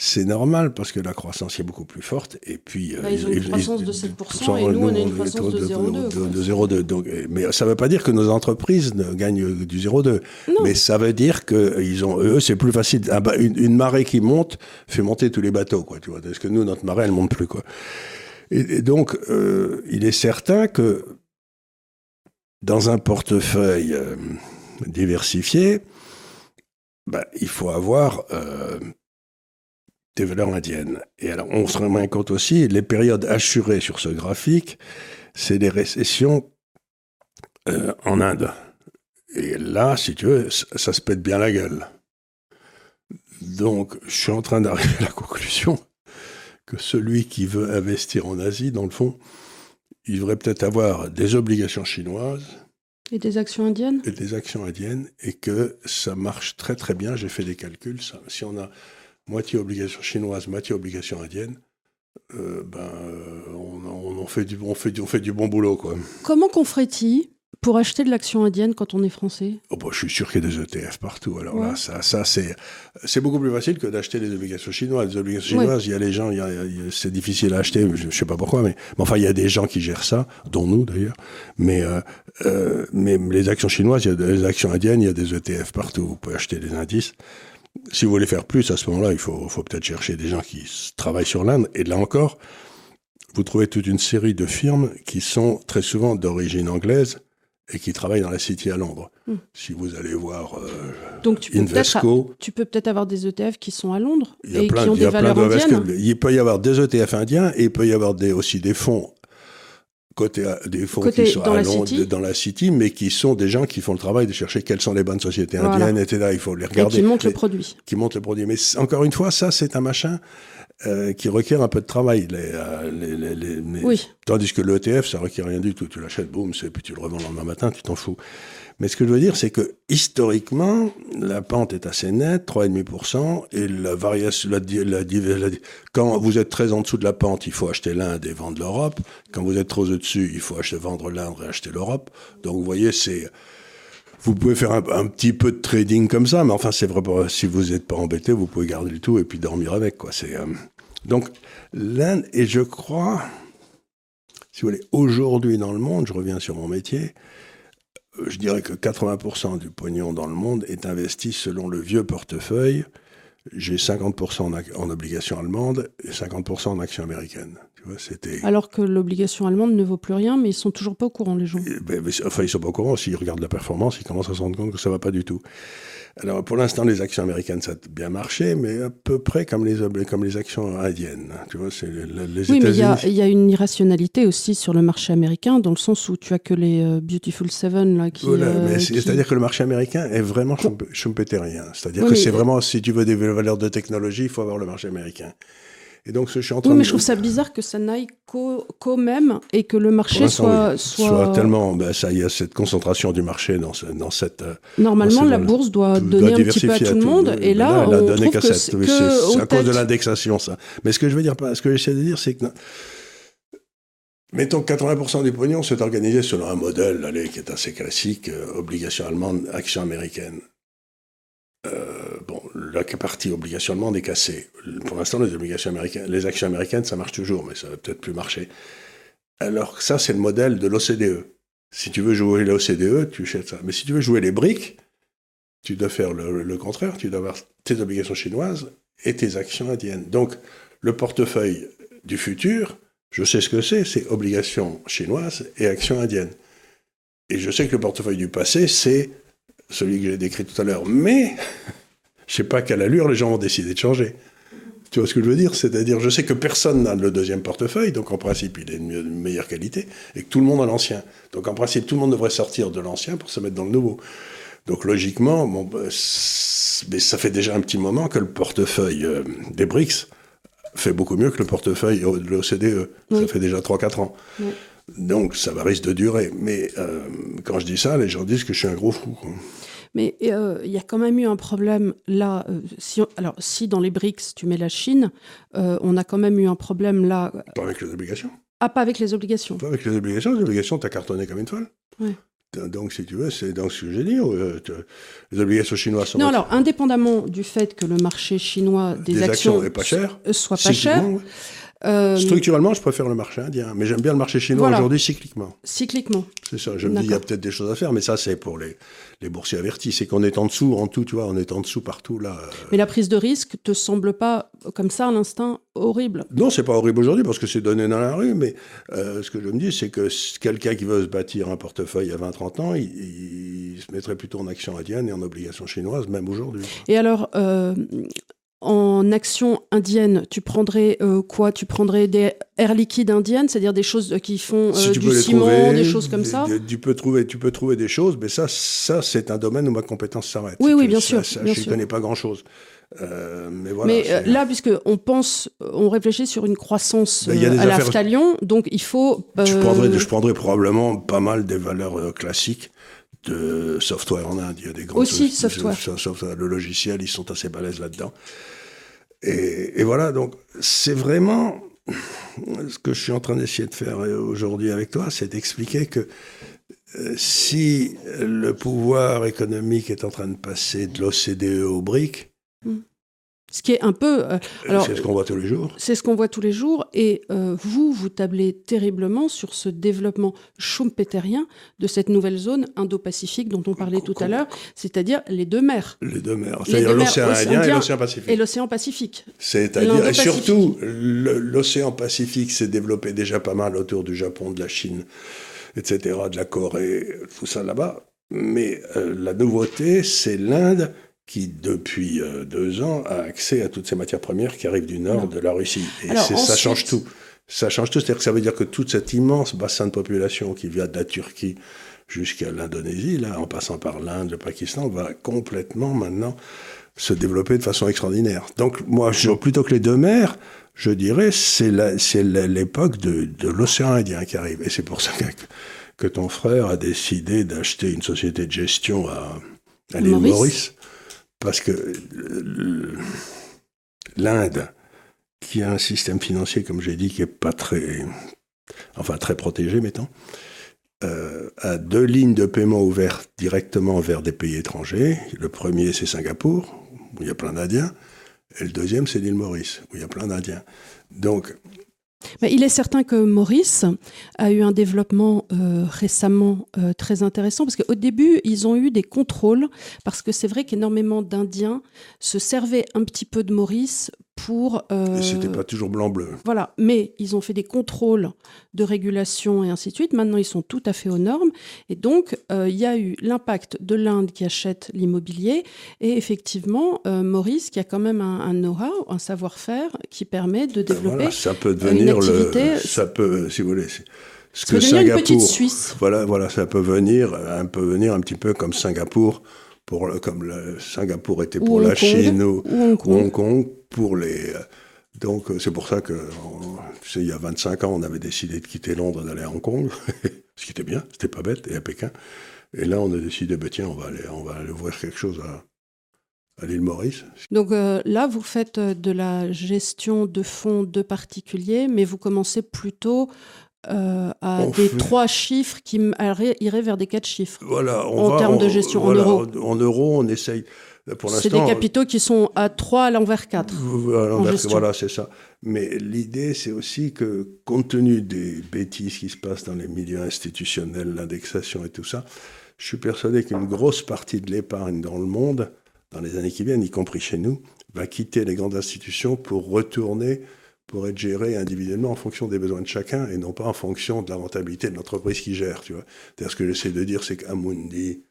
C'est normal parce que la croissance est beaucoup plus forte. Et puis, euh, bah, ils ont une croissance de 7% et nous, on a une croissance de 0,2. De, mais ça ne veut pas dire que nos entreprises gagnent du 0,2. Mais ça veut dire que ils ont, eux, c'est plus facile. Une, marée qui monte fait monter tous les bateaux, quoi. Tu vois, parce que nous, notre marée, elle monte plus, quoi. Et, donc, euh, il est certain que dans un portefeuille euh, diversifié, bah, il faut avoir des valeurs indiennes. Et alors, on se rend compte aussi, les périodes assurées sur ce graphique, c'est des récessions euh, en Inde. Et là, si tu veux, ça se pète bien la gueule. Donc, je suis en train d'arriver à la conclusion que celui qui veut investir en Asie, dans le fond, il devrait peut-être avoir des obligations chinoises. Et des actions indiennes? Et des actions indiennes, et que ça marche très très bien. J'ai fait des calculs. Ça, si on a moitié obligation chinoise, moitié obligation indienne, euh, ben, euh, on, fait du, on, fait du, on fait du bon boulot. Quoi. Comment qu'on ferait-il pour acheter de l'action indienne quand on est français? Oh bah, Je suis sûr qu'il y a des ETF partout. Alors là, ça, ça c'est, beaucoup plus facile que d'acheter des obligations chinoises. Les obligations chinoises, il y a les gens, c'est difficile à acheter, je ne sais pas pourquoi, mais, enfin, il y a des gens qui gèrent ça, dont nous d'ailleurs. Mais, euh, mais les actions chinoises, il y a des actions indiennes, il y a des ETF partout. Vous pouvez acheter des indices si vous voulez faire plus, à ce moment-là, il faut, peut-être chercher des gens qui travaillent sur l'Inde. Et là encore, vous trouvez toute une série de firmes qui sont très souvent d'origine anglaise et qui travaillent dans la City à Londres. Hmm. Si vous allez voir euh, Donc tu peux Invesco... Tu peux peut-être avoir des ETF qui sont à Londres et qui ont des valeurs indiennes Il peut y avoir des ETF indiens et il peut y avoir des, aussi des fonds côté des fonds qui sont dans, à la Londres, dans la City, mais qui sont des gens qui font le travail de chercher quelles sont les bonnes sociétés indiennes, etc. Il faut les regarder. Et qui montent le produit. Qui montent le produit. Mais encore une fois, ça, c'est un machin euh, qui requiert un peu de travail. Les, euh, les, les, oui. Tandis que l'ETF, ça requiert rien du tout. Tu l'achètes, boum, puis tu le revends le lendemain matin, tu t'en fous. Mais ce que je veux dire, c'est que historiquement, la pente est assez nette, 3,5%, et la variation, la, la, quand vous êtes très en dessous de la pente, il faut acheter l'Inde et vendre l'Europe. Quand vous êtes trop au-dessus, il faut acheter, vendre l'Inde et acheter l'Europe. Donc vous voyez, c'est, vous pouvez faire un, petit peu de trading comme ça, mais enfin, c'est vrai, si vous n'êtes pas embêté, vous pouvez garder le tout et puis dormir avec, quoi. Euh, donc, l'Inde, et je crois, si vous voulez, aujourd'hui dans le monde, je reviens sur mon métier, je dirais que 80% du pognon dans le monde est investi selon le vieux portefeuille. J'ai 50% en, en obligations allemandes et 50% en actions américaines. Tu vois, c'était... Alors que l'obligation allemande ne vaut plus rien, mais ils sont toujours pas au courant, les gens. Ben, enfin, ils sont pas au courant. S'ils regardent la performance, ils commencent à se rendre compte que ça va pas du tout. Alors, pour l'instant, les actions américaines, ça a bien marché, mais à peu près comme les, comme les actions indiennes. Tu vois, c'est les, oui, mais il y, a une irrationalité aussi sur le marché américain, dans le sens où tu as que les euh, Beautiful Seven là, qui. Voilà, euh, c'est-à-dire que le marché américain est vraiment schumpeterien. C'est-à-dire que c'est vraiment, si tu veux des valeurs de technologie, il faut avoir le marché américain. Et donc, je suis en train oui, mais de- je trouve ça bizarre que ça n'aille qu'au même et que le marché soit, oui. soit... Soit tellement, ben, ça, il y a cette concentration du marché dans, ce- dans cette. euh, Normalement, la bourse doit donner doit un petit peu à tout le monde. Et Ben là, on donné trouve que c'est Oui, à cause de l'indexation, ça. Mais ce que je veux dire, ce que j'essaie de dire, c'est que. Mettons que 80% du pognon s'est organisé selon un modèle allez, qui est assez classique, euh, obligation allemande, action américaine. Euh, bon, la partie obligation allemande est cassée. Pour l'instant, les obligations américaines, les actions américaines, ça marche toujours, mais ça va peut-être plus marcher. Alors que ça, c'est le modèle de l'OCDE. Si tu veux jouer l'OCDE, tu achètes ça. Mais si tu veux jouer les briques, tu dois faire le, le contraire. Tu dois avoir tes obligations chinoises et tes actions indiennes. Donc, le portefeuille du futur, je sais ce que c'est, c'est obligations chinoises et actions indiennes. Et je sais que le portefeuille du passé, c'est celui que j'ai décrit tout à l'heure. Mais je sais pas quelle allure les gens vont décider de changer. Tu vois ce que je veux dire? C'est-à-dire, je sais que personne n'a le deuxième portefeuille, donc en principe, il est de meilleure qualité, et que tout le monde a l'ancien. Donc en principe, tout le monde devrait sortir de l'ancien pour se mettre dans le nouveau. Donc logiquement, bon, bah, mais ça fait déjà un petit moment que le portefeuille euh, des BRICS fait beaucoup mieux que le portefeuille de l'OCDE. Ça fait déjà 3-4 ans. Oui. Donc ça va risque de durer. Mais euh, quand je dis ça, les gens disent que je suis un gros fou. quoi. Mais euh, il y a quand même eu un problème là. euh, si on- alors, si dans les BRICS, tu mets la Chine, euh, on a quand même eu un problème là. Pas avec les obligations. Ah, pas avec les obligations. Pas avec les obligations. Les obligations, t'as cartonné comme une folle. Ouais. Donc, si tu veux, c'est dans ce que j'ai dit. les obligations chinoises sont Non, alors, indépendamment du fait que le marché chinois des, des actions, actions est pas cher. soit pas cher. Euh, Structurellement, je préfère le marché indien, mais j'aime bien le marché chinois Voilà. aujourd'hui cycliquement. cycliquement. C'est ça. Je me dis, il y a peut-être des choses à faire, mais ça, c'est pour les, les boursiers avertis. C'est qu'on est en dessous, en tout, tu vois, on est en dessous partout là. euh. Mais la prise de risque te semble pas, comme ça, à l'instant, horrible. Non, c'est pas horrible aujourd'hui parce que c'est donné dans la rue, mais euh, ce que je me dis, c'est que quelqu'un qui veut se bâtir un portefeuille à 20-30 ans, il, il se mettrait plutôt en action indienne et en obligations chinoises, même aujourd'hui. Et alors, euh, en action indienne, tu prendrais euh, quoi? Tu prendrais des air liquides indiennes, c'est-à-dire des choses qui font euh, tu du ciment, trouver, des choses comme des- ça? des- tu peux trouver, tu peux trouver des choses, mais ça, ça, c'est un domaine où ma compétence s'arrête. Oui, oui, bien ça- sûr, ça, bien je ne connais pas grand-chose. Euh, mais voilà. Mais euh, là, puisque on pense, on réfléchit sur une croissance Ben, euh, à affaires- l'Aftalion, donc il faut. Je, euh, prendrais, je prendrais probablement pas mal des valeurs euh, classiques de software en Inde. Il y a des grands Aussi, software. Le logiciel, ils sont assez balèzes là-dedans. Et, et voilà, donc c'est vraiment ce que je suis en train d'essayer de faire euh, aujourd'hui avec toi, c'est d'expliquer que euh, si le pouvoir économique est en train de passer de l'OCDE au BRIC, Ce qui est un peu. euh, alors, c'est ce qu'on voit tous les jours. C'est ce qu'on voit tous les jours. Et euh, vous, vous tablez terriblement sur ce développement schumpeterien de cette nouvelle zone Indo-Pacifique dont on parlait tout à l'heure, c'est-à-dire les deux mers Les deux mers, c'est-à-dire l'océan Indien et l'océan Pacifique. et l'océan Pacifique. C'est-à-dire, et surtout, l'océan Pacifique s'est développé déjà pas mal autour du Japon, de la Chine, etc., de la Corée, tout ça là-bas. Mais euh, la nouveauté, c'est l'Inde qui, depuis euh, deux ans, a accès à toutes ces matières premières qui arrivent du nord de la Russie. Et Alors, ça change tout. Ça change tout, c'est-à-dire que ça veut dire que tout cet immense bassin de population qui vient de la Turquie jusqu'à l'Indonésie, là, en passant par l'Inde, le Pakistan, va complètement maintenant se développer de façon extraordinaire. Donc moi, je, plutôt que les deux mers, je dirais c'est l'époque de, de l'océan Indien qui arrive. Et c'est pour ça que, que ton frère a décidé d'acheter une société de gestion à, à l'île Maurice. Maurice. Parce que l'Inde, qui a un système financier, comme j'ai dit, qui est pas très, enfin très protégé, mettons, euh, a deux lignes de paiement ouvertes directement vers des pays étrangers. Le premier, c'est Singapour, où il y a plein d'Indiens. Et le deuxième, c'est l'île Maurice, où il y a plein d'Indiens. Donc, Il est certain que Maurice a eu un développement euh, récemment euh, très intéressant parce qu'au début, ils ont eu des contrôles parce que c'est vrai qu'énormément d'Indiens se servaient un petit peu de Maurice pour. euh, et c'était pas toujours blanc-bleu. Voilà, mais ils ont fait des contrôles de régulation et ainsi de suite. Maintenant, ils sont tout à fait aux normes. Et donc, euh, il y a eu l'impact de l'Inde qui achète l'immobilier et effectivement, euh, Maurice qui a quand même un, un know-how, un savoir-faire qui permet de développer. Voilà, ça peut une devenir activité- le, ça peut, si vous voulez, ce Ça peut devenir une petite Suisse. Voilà, voilà, ça peut venir, un peu venir un petit peu comme Singapour, pour le- comme le, Singapour était pour Ou la Hong Kong, Chine ou, ou Hong ou Kong. Hong Kong pour les Donc c'est pour ça que, tu sais, il y a 25 ans, on avait décidé de quitter Londres, d'aller à Hong Kong, ce qui était bien, c'était pas bête, et à Pékin. Et là, on a décidé, bah, tiens, on va aller, on va aller ouvrir quelque chose à, à l'île Maurice. Donc euh, là, vous faites euh, de la gestion de fonds de particuliers, mais vous commencez plutôt euh, à des trois chiffres qui iraient vers des quatre chiffres. Voilà, en termes de gestion en euros. En, euros, on essaye. Pour c'est des capitaux qui sont à 3 à l'envers 4. Voilà, c'est ça. Mais l'idée, c'est aussi que, compte tenu des bêtises qui se passent dans les milieux institutionnels, l'indexation et tout ça, je suis persuadé qu'une grosse partie de l'épargne dans le monde dans les années qui viennent, y compris chez nous, va quitter les grandes institutions pour retourner, pour être géré individuellement en fonction des besoins de chacun et non pas en fonction de la rentabilité de l'entreprise qui gère. Tu vois. ce que j'essaie de dire, c'est qu'Amundi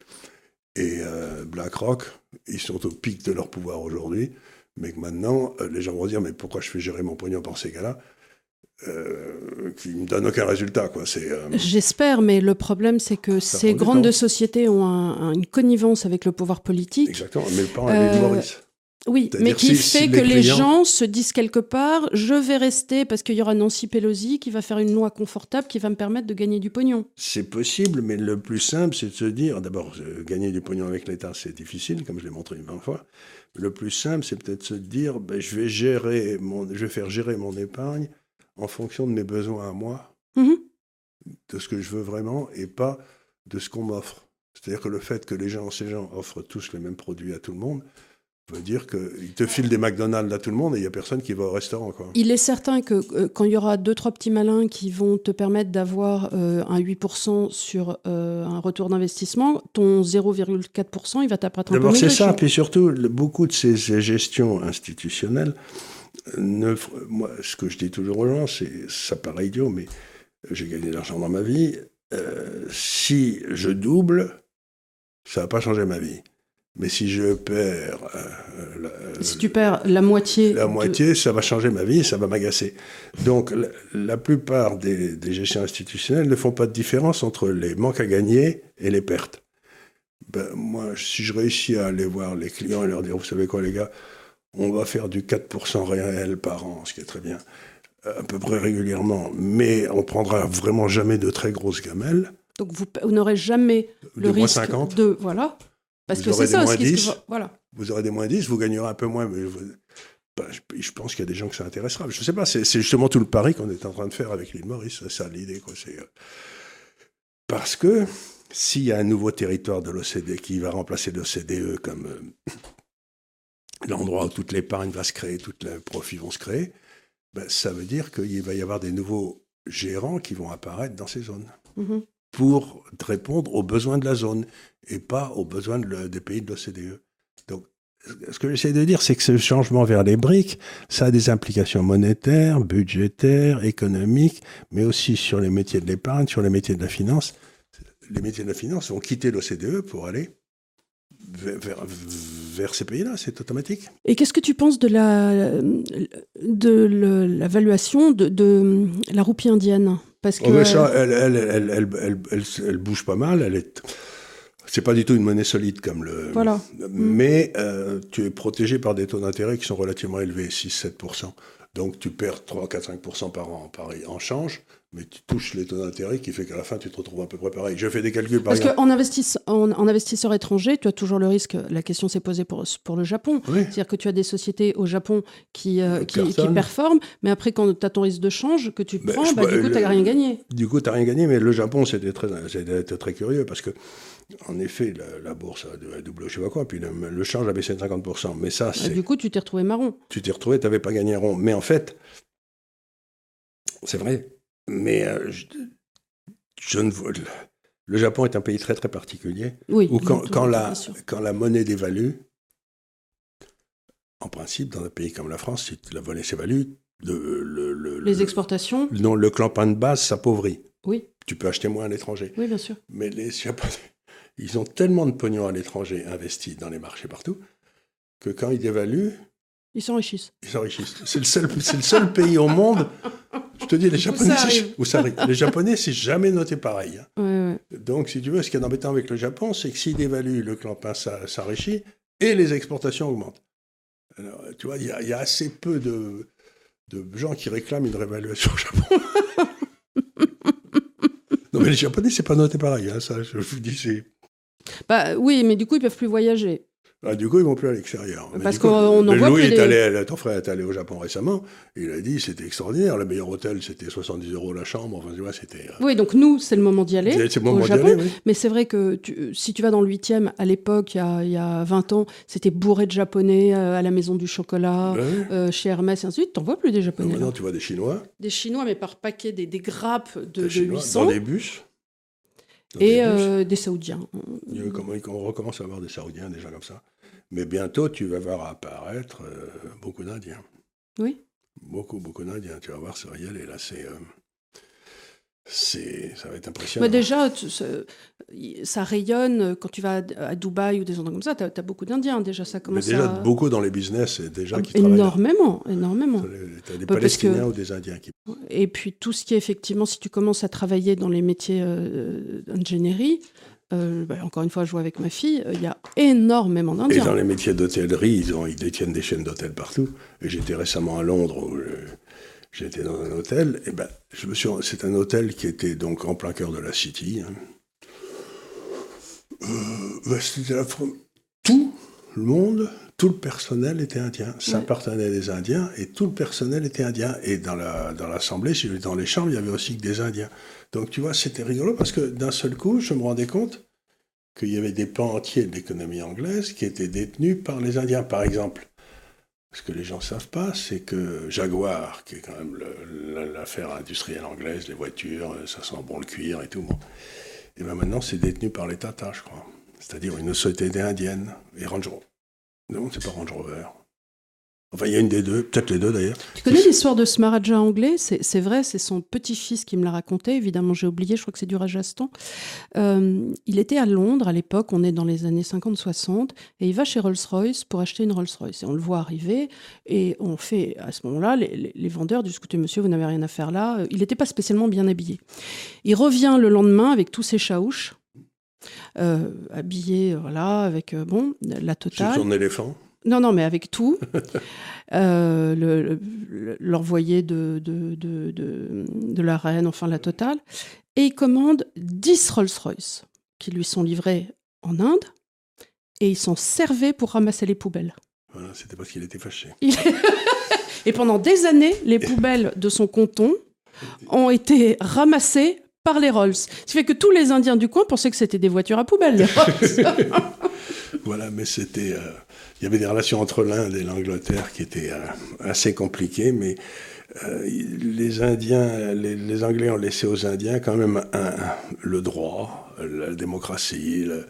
et euh, BlackRock, ils sont au pic de leur pouvoir aujourd'hui, mais que maintenant, euh, les gens vont dire, mais pourquoi je fais gérer mon pognon par ces gars-là euh, qui ne me donne aucun résultat. Quoi. Euh, J'espère, mais le problème, c'est que ces grandes sociétés ont une connivence avec le pouvoir politique. Exactement, mais le parent euh, Maurice. Oui, mais qui fait que les, gens se disent quelque part, je vais rester parce qu'il y aura Nancy Pelosi qui va faire une loi confortable qui va me permettre de gagner du pognon. C'est possible, mais le plus simple, c'est de se dire, d'abord, euh, gagner du pognon avec l'État, c'est difficile, comme je l'ai montré une 20 fois. Le plus simple, c'est peut-être se dire, ben, je vais gérer mon, je vais faire gérer mon épargne en fonction de mes besoins à moi, mhm. de ce que je veux vraiment, et pas de ce qu'on m'offre. C'est-à-dire que le fait que les gens, ces gens offrent tous les mêmes produits à tout le monde, veut dire qu'ils te filent des McDonald's à tout le monde et il n'y a personne qui va au restaurant. Quoi. Il est certain que euh, quand il y aura deux, trois petits malins qui vont te permettre d'avoir euh, un 8% sur euh, un retour d'investissement, ton 0,4%, il va t'apparaître un peu D'abord, c'est ça. Puis surtout, beaucoup de ces gestions institutionnelles moi, ce que je dis toujours aux gens, c'est, ça paraît idiot, mais j'ai gagné de l'argent dans ma vie. Euh, si je double, ça va pas changer ma vie. Mais si je perds... Euh, si tu perds la moitié... La moitié, ça va changer ma vie, ça va m'agacer. Donc la, plupart des, des, gestions institutionnelles ne font pas de différence entre les manques à gagner et les pertes. Ben, moi, si je réussis à aller voir les clients et leur dire, vous savez quoi les gars, on va faire du 4% réel par an, ce qui est très bien, à peu près régulièrement, mais on prendra vraiment jamais de très grosses gamelles. Donc vous, n'aurez jamais le risque de... Voilà. Parce que c'est ça aussi. voilà. Vous aurez des moins 10, vous gagnerez un peu moins, mais bah, je, pense qu'il y a des gens que ça intéressera. Je ne sais pas, c'est justement tout le pari qu'on est en train de faire avec l'île Maurice, c'est ça l'idée. Euh, parce que s'il y a un nouveau territoire de l'OCDE qui va remplacer l'OCDE comme euh, l'endroit où toute l'épargne va se créer, tous les profits vont se créer, ben, ça veut dire qu'il va y avoir des nouveaux gérants qui vont apparaître dans ces zones mhm. Pour répondre aux besoins de la zone et pas aux besoins des pays de l'OCDE. Donc, ce que j'essaie de dire, c'est que ce changement vers les briques, ça a des implications monétaires, budgétaires, économiques, mais aussi sur les métiers de l'épargne, sur les métiers de la finance. Les métiers de la finance vont quitter l'OCDE pour aller vers, ces pays-là, c'est automatique. Et qu'est-ce que tu penses de la de l'évaluation de, de, la roupie indienne? Parce que ça, elle, elle, elle, elle, bouge pas mal. Elle est c'est pas du tout une monnaie solide comme le. Voilà. Mais euh, tu es protégé par des taux d'intérêt qui sont relativement élevés, 6-7%. Donc tu perds 3, 4, 5% par an en change mais tu touches les taux d'intérêt qui fait qu'à la fin, tu te retrouves à peu près pareil. Je fais des calculs par Parce qu'en en, en, investisseur étranger, tu as toujours le risque, la question s'est posée pour, pour le Japon. C'est-à-dire que tu as des sociétés au Japon qui, euh, qui, performent, mais après, quand tu as ton risque de change que tu prends, bah, du coup, tu n'as rien gagné. Du coup, tu n'as rien gagné, mais le Japon, c'était très, très curieux parce que. En effet, la, bourse a doublé, je sais pas quoi, puis le, change a baissé de 50%. Mais ça, bah, c'est. du coup, tu t'es retrouvé marron. Tu t'es retrouvé, tu n'avais pas gagné un rond. Mais en fait, c'est vrai, mais euh, je, ne le Japon est un pays très très particulier. Oui, où quand, quand, la, quand la monnaie dévalue, en principe, dans un pays comme la France, si la monnaie s'évalue, le, les exportations Non, le clampin de base s'appauvrit. Oui. Tu peux acheter moins à l'étranger. Oui, bien sûr. Mais les Japonais, ils ont tellement de pognon à l'étranger investi dans les marchés partout que quand ils dévaluent. Ils s'enrichissent. Ils s'enrichissent. C'est le, seul, le seul pays au monde je te dis, les Japonais, Les Japonais, c'est jamais noté pareil. Hein. Donc, si tu veux, ce qui est embêtant avec le Japon, c'est que s'il dévalue, le clampin s'enrichit et les exportations augmentent. Alors, tu vois, il y, a assez peu de. de gens qui réclament une réévaluation au Japon. non, mais les Japonais, c'est pas noté pareil, hein, ça, je vous dis, c'est. Bah oui, mais du coup, ils peuvent plus voyager. Ah, du coup, ils vont plus à l'extérieur. Mais Parce qu'on en voit Louis plus est des- allé, ton frère est allé au Japon récemment. Il a dit c'était extraordinaire. Le meilleur hôtel, c'était 70 euros la chambre. Enfin, tu vois, c'était. euh, Oui, donc nous, c'est le moment d'y aller. c'est le moment au d'y Japon. aller, oui. Mais c'est vrai que tu- si tu vas dans le 8e, à l'époque, il y a, il y a 20 ans, c'était bourré de Japonais euh, à la maison du chocolat, Ouais. euh, chez Hermès, et ainsi de suite. T'en vois plus des Japonais. maintenant, là. tu vois des Chinois, Des Chinois, mais par paquet, des, des grappes de, des de Chinois 800. dans des bus. Et euh, des Saoudiens. On recommence à avoir des Saoudiens, gens comme ça. Mais bientôt, tu vas voir apparaître euh, beaucoup d'Indiens. Oui. Beaucoup, beaucoup d'Indiens. Tu vas voir, y aller. Là, c'est. euh, c'est, ça va être impressionnant. Bah déjà, tu- ça, rayonne euh, quand tu vas à, Dubaï ou des endroits comme ça. Tu as, beaucoup d'Indiens déjà. Ça Mais commence déjà, à... beaucoup dans les business, déjà qui travaillent. là. énormément, énormément. Tu as des Bah, Palestiniens que- ou des Indiens qui. Et puis tout ce qui est effectivement, si tu commences à travailler dans les métiers euh, d'ingénierie, euh, bah, encore une fois, je vois avec ma fille, euh, il y a énormément Et d'Indiens. dans les métiers d'hôtellerie, ils, ont, ils détiennent des chaînes d'hôtels partout. Et j'étais récemment à Londres où je- j'étais dans un hôtel. Et ben, je me suis, c'est un hôtel qui était donc en plein cœur de la City. hein. Euh, ben, c'était la fr- tout le monde, tout le personnel était indien. Ça appartenait à des Indiens et tout le personnel était indien. Et dans la dans l'assemblée, dans les chambres, il y avait aussi que des Indiens. Donc tu vois, c'était rigolo parce que d'un seul coup, je me rendais compte qu'il y avait des pans entiers de l'économie anglaise qui étaient détenus par les Indiens. Par exemple, ce que les gens ne savent pas, c'est que Jaguar, qui est quand même l'affaire industrielle anglaise, les voitures, euh, ça sent bon le cuir et tout, et ben maintenant c'est détenu par les Tata, je crois. C'est-à-dire une société indienne et Range Rover. Non, c'est pas Range Rover. Enfin, il y a une des deux, peut-être les deux d'ailleurs. Tu connais l'histoire de ce Maharaja anglais? C'est c'est vrai, c'est son petit-fils qui me l'a raconté. Évidemment, j'ai oublié, je crois que c'est du Rajasthan. Euh, il était à Londres à l'époque, on est dans les années 50-60, et il va chez Rolls-Royce pour acheter une Rolls-Royce. Et on le voit arriver, et on fait, à ce moment-là, les, les- les vendeurs disent Écoutez, monsieur, vous n'avez rien à faire là. Il n'était pas spécialement bien habillé. Il revient le lendemain avec tous ses chaouches. euh, habillé, voilà, avec euh, bon, la C'est totale. son éléphant. Non, non, mais avec tout. Euh, le- le- le- L'envoyé de, de, de, de, la reine, enfin la totale. Et il commande 10 Rolls-Royce qui lui sont livrés en Inde. Et ils sont servés pour ramasser les poubelles. Voilà, c'était parce qu'il était fâché. Et pendant des années, les poubelles de son canton ont été ramassées par les Rolls. Ce qui fait que tous les Indiens du coin pensaient que c'était des voitures à poubelles, les Rolls. Voilà, mais c'était. euh, il y avait des relations entre l'Inde et l'Angleterre qui étaient euh, assez compliquées, mais euh, les Indiens, les, les Anglais ont laissé aux Indiens quand même un- le droit, la démocratie. le-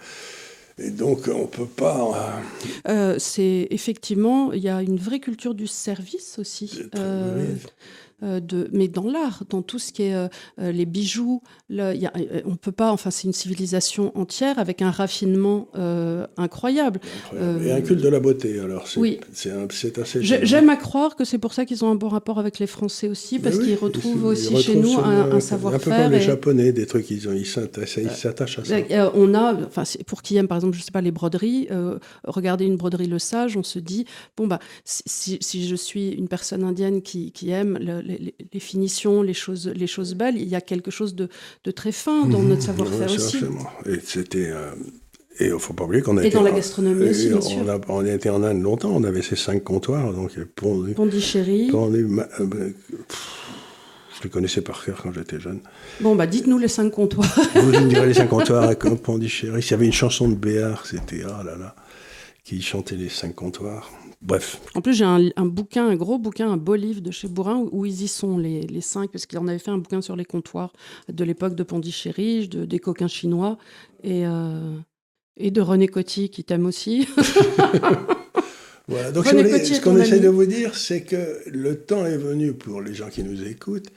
et donc, on peut pas. euh, c'est effectivement, il y a une vraie culture du service aussi. Euh, oui. Euh, de, mais dans l'art, dans tout ce qui est euh, euh, les bijoux, là, y a- on peut pas. Enfin, c'est une civilisation entière avec un raffinement incroyable. incroyable. Et un culte de la beauté, alors c'est oui. c'est un- c'est assez. J'ai-. J'aime à croire que c'est pour ça qu'ils ont un bon rapport avec les Français aussi, parce oui, qu'ils retrouvent aussi retrouvent chez nous un, un Un peu comme savoir-faire. les Japonais, des trucs, ils ont- ils s'attachent à ça. Euh, on a, enfin, pour qui aime par exemple, je sais pas, les broderies, euh, regarder une broderie Le Sage, on se dit, bon, bah, si, si- si je suis une personne indienne qui, qui aime le- les, finitions, les choses, les choses belles, il y a quelque chose de, de très fin dans notre savoir-faire Ouais, aussi. Et c'était. euh, et il ne faut pas oublier qu'on a Et été dans la en- gastronomie et aussi, bien on, sûr. a, on a été en Inde longtemps, on avait ces cinq comptoirs, donc Pondichéry. Euh, ben, pff, je les connaissais par cœur quand j'étais jeune. Bon, bah, dites-nous les cinq comptoirs. Vous me direz les cinq comptoirs comme Pondichéry. S'il y avait une chanson de Béard, c'était ah là là, qui chantait les cinq comptoirs. Bref, En plus, j'ai un, un bouquin, un gros bouquin, un beau livre de chez Bourrin où, où ils y sont, les, les cinq, parce qu'il en avait fait un bouquin sur les comptoirs de l'époque de Pondichéry, de, des coquins chinois, et, euh, et de René Coty, qui t'aime aussi. Voilà, donc René si Coty est ce qu'on essaie de vous dire, c'est que le temps est venu pour les gens qui nous écoutent.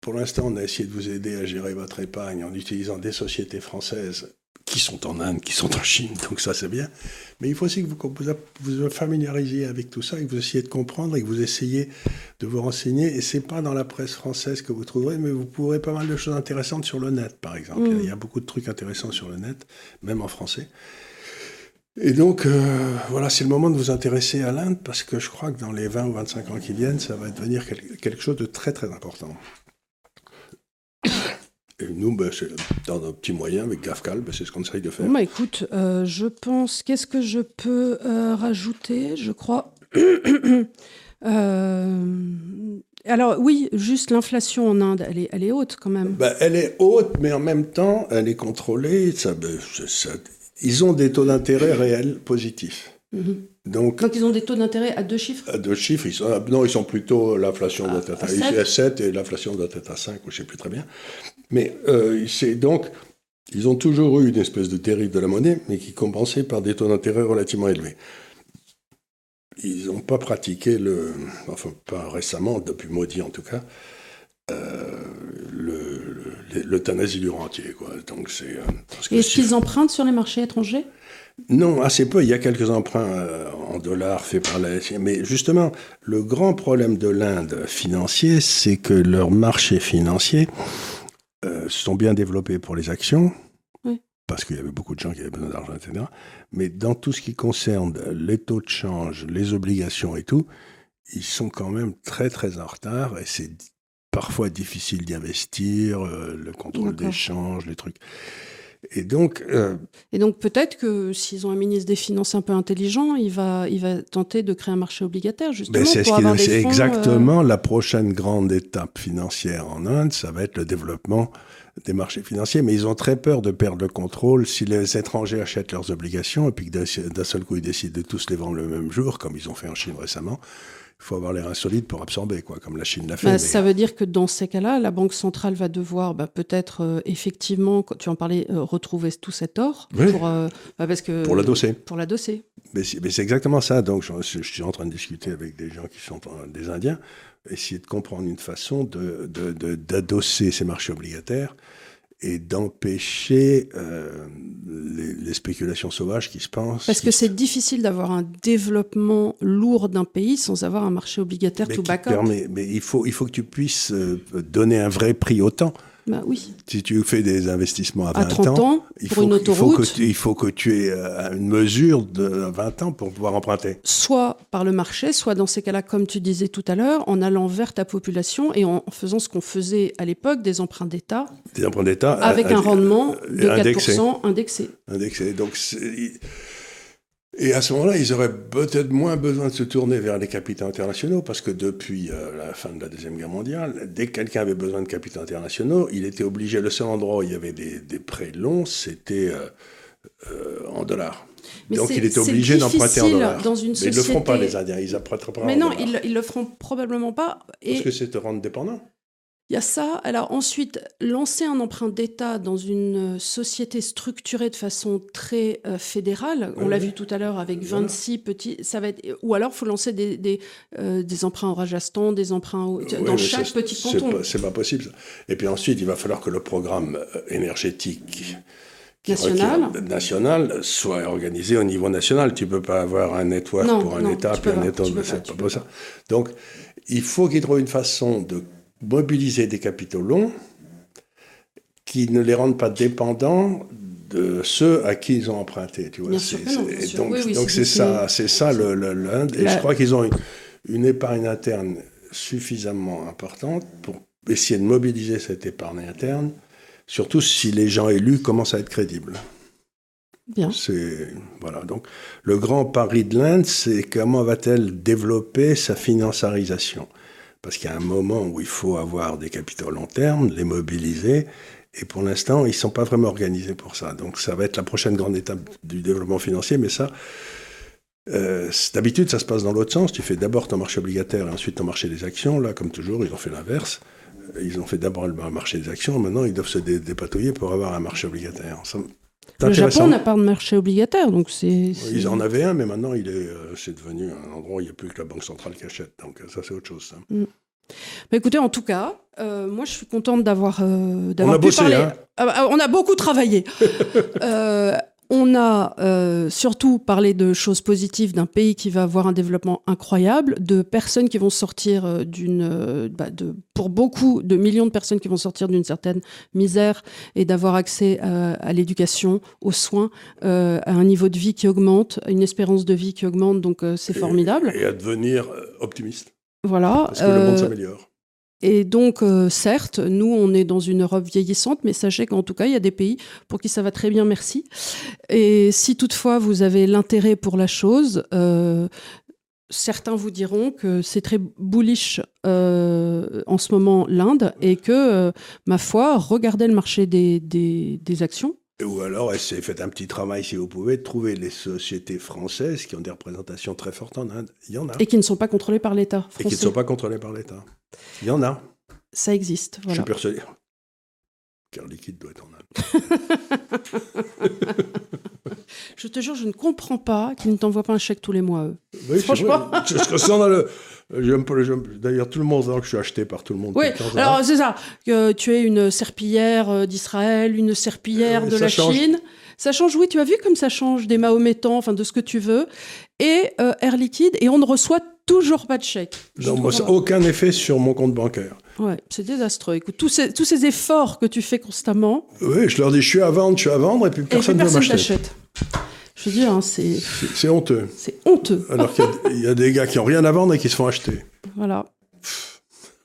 Pour l'instant, on a essayé de vous aider à gérer votre épargne en utilisant des sociétés françaises qui sont en Inde, qui sont en Chine, donc ça c'est bien. Mais il faut aussi que vous vous familiarisiez avec tout ça et que vous essayiez de comprendre et que vous essayiez de vous renseigner. Et c'est pas dans la presse française que vous trouverez, mais vous pourrez pas mal de choses intéressantes sur le net, par exemple. Mm. Il y a beaucoup de trucs intéressants sur le net, même en français. Et donc, euh, voilà, c'est le moment de vous intéresser à l'Inde parce que je crois que dans les 20 ou 25 ans qui viennent, ça va devenir quelque chose de très très important. Et nous, ben, c'est dans nos petits moyens, avec GAFCAL, ben, c'est ce qu'on essaye de faire. Bah, écoute, euh, je pense, qu'est-ce que je peux euh, rajouter Je crois? alors oui, juste l'inflation en Inde, elle est, elle est haute quand même. Ben, elle est haute, mais en même temps, elle est contrôlée. Ça, ça, ils ont des taux d'intérêt réels positifs. Mhm. Donc, Donc, ils ont des taux d'intérêt à deux chiffres? À deux chiffres. Ils sont, ah, non, ils sont plutôt. L'inflation doit être à, 7. et l'inflation doit être à 5, je ne sais plus très bien. Mais euh, c'est donc. Ils ont toujours eu une espèce de terrible de la monnaie, mais qui est compensée par des taux d'intérêt relativement élevés. Ils n'ont pas pratiqué le. Enfin, pas récemment, depuis maudit en tout cas, euh, l'euthanasie du rentier. Quoi. Donc c'est, euh, Est-ce qu'ils empruntent sur les marchés étrangers? Non, assez peu. Il y a quelques emprunts euh, en dollars faits par la Mais justement, le grand problème de l'Inde financier, c'est que leurs financiers sont bien développés pour les actions. Parce qu'il y avait beaucoup de gens qui avaient besoin d'argent, etc. Mais dans tout ce qui concerne les taux de change, les obligations et tout, ils sont quand même très très en retard et c'est parfois difficile d'y investir, euh, le contrôle d'échange, les trucs. Et donc, euh, et donc peut-être que s'ils ont un ministre des Finances un peu intelligent, il va, il va tenter de créer un marché obligataire justement. c'est ce exactement euh, la prochaine grande étape financière en Inde, ça va être le développement des marchés financiers. Mais ils ont très peur de perdre le contrôle si les étrangers achètent leurs obligations et puis que d'un seul coup ils décident de tous les vendre le même jour, comme ils ont fait en Chine récemment il faut avoir l'air insolite pour absorber, quoi, comme la Chine l'a fait. Bah, ça veut dire que dans ces cas-là, la Banque centrale va devoir bah, peut-être euh, effectivement, tu en parlais, euh, retrouver tout cet or pour, euh, bah, parce que, pour l'adosser. Pour l'adosser. Mais c'est exactement ça. Donc, je, suis en train de discuter avec des gens qui sont des Indiens, essayer de comprendre une façon d'adosser de, de, ces marchés obligataires et d'empêcher euh, les, spéculations sauvages qui se pensent. Parce que c'est difficile d'avoir un développement lourd d'un pays sans avoir un marché obligataire tout bas Mais il faut, il faut que tu puisses euh, donner un vrai prix au temps. Bah oui. Si tu fais des investissements à 20 30 ans, il, faut, une autoroute, il, faut que tu, il faut que tu aies euh, une mesure de 20 ans pour pouvoir emprunter. Soit par le marché, soit dans ces cas-là, comme tu disais tout à l'heure, en allant vers ta population et en faisant ce qu'on faisait à l'époque, des emprunts d'État. Des emprunts d'État. Avec un rendement de 4% indexé. Indexé. Donc, et à ce moment-là, ils auraient peut-être moins besoin de se tourner vers les capitaux internationaux, parce que depuis euh, la fin de la Deuxième Guerre mondiale, dès que quelqu'un avait besoin de capitaux internationaux, il était obligé, le seul endroit où il y avait des, prêts longs, c'était euh, euh, en dollars. Donc il était obligé d'emprunter en dollars. Dans une Mais ils ne le feront pas, les Indiens, ils emprunteront pas Mais non, ils ne le feront probablement pas. Et... Parce que c'est te rendre dépendant. Il y a ça. Alors ensuite, lancer un emprunt d'État dans une société structurée de façon très euh, fédérale, on l'a vu tout à l'heure avec 26 petits, ça va être, ou alors il faut lancer des, des, euh, des, emprunts au Rajasthan, des emprunts dans chaque petit canton. C'est pas, pas possible. Et puis ensuite, il va falloir que le programme euh, énergétique national. national soit organisé au niveau national. Tu peux pas avoir un network pour un État puis un État. C'est pas ça. Donc, il faut qu'il trouve une façon de mobiliser des capitaux longs qui ne les rendent pas dépendants de ceux à qui ils ont emprunté. Tu vois. donc, c'est ça, c'est ça le, l'Inde. Et je crois qu'ils ont une, épargne interne suffisamment importante pour essayer de mobiliser cette épargne interne, surtout si les gens élus commencent à être crédibles. Bien. C'est voilà. Donc le grand pari de l'Inde, c'est comment va-t-elle développer sa financiarisation? Parce qu'il y a un moment où il faut avoir des capitaux long terme, les mobiliser, et pour l'instant, ils ne sont pas vraiment organisés pour ça. Donc ça va être la prochaine grande étape du développement financier, mais ça, euh, d'habitude, ça se passe dans l'autre sens. Tu fais d'abord ton marché obligataire et ensuite ton marché des actions. Là, comme toujours, ils ont fait l'inverse. Ils ont fait d'abord le marché des actions, maintenant ils doivent se dépatouiller pour avoir un marché obligataire. Le Japon n'a pas de marché obligataire, donc c'est. Ils en avaient un, mais maintenant il est, euh, c'est devenu un endroit où il n'y a plus que la banque centrale qui achète. Donc ça, c'est autre chose. Mm. Bah, écoutez, en tout cas, euh, moi je suis contente d'avoir euh, d'avoir pu parler. Hein. Ah, bah, on a beaucoup travaillé. On a euh, surtout parlé de choses positives, d'un pays qui va avoir un développement incroyable, de personnes qui vont sortir euh, d'une, euh, bah, de, pour beaucoup de millions de personnes qui vont sortir d'une certaine misère et d'avoir accès à, à l'éducation, aux soins, euh, à un niveau de vie qui augmente, à une espérance de vie qui augmente. Donc euh, c'est formidable. Et à devenir optimiste. Voilà. Parce que le monde s'améliore. Et donc, euh, certes, nous, on est dans une Europe vieillissante, mais sachez qu'en tout cas, il y a des pays pour qui ça va très bien, merci. Et si toutefois vous avez l'intérêt pour la chose, euh, certains vous diront que c'est très bullish euh, en ce moment l'Inde et que, ma foi, regardez le marché des actions. Ou alors, essayez, faites un petit travail si vous pouvez, de trouver les sociétés françaises qui ont des représentations très fortes en Inde. Il y en a. Et qui ne sont pas contrôlées par l'État Et qui ne sont pas contrôlées par l'État. Il y en a. Ça existe, Je suis persuadé. Car liquide doit être en Inde. Je te jure, je ne comprends pas qu'ils ne t'envoient pas un chèque tous les mois, eux. Oui, Franchement. vrai. Je- je- a le- j'aime pas D'ailleurs, tout le monde sait que je suis acheté par tout le monde. Oui, alors c'est ça, tu es une serpillière euh, d'Israël, une serpillière Euh, de la change. Chine. Ça change, oui, tu as vu comme ça change des mahométans, enfin de ce que tu veux, et euh, Air Liquide, et on ne reçoit toujours pas de chèque. Non, moi, ça aucun effet sur mon compte bancaire. Ouais, c'est désastreux. Écoute, tous ces, tous ces efforts que tu fais constamment, Oui, je leur dis, je suis à vendre, je suis à vendre, et puis personne ne t'achète. Je veux dire, hein, c'est C'est honteux. c'est honteux. Alors qu'il y a- il y, a des gars qui n'ont rien à vendre et qui se font acheter. Voilà.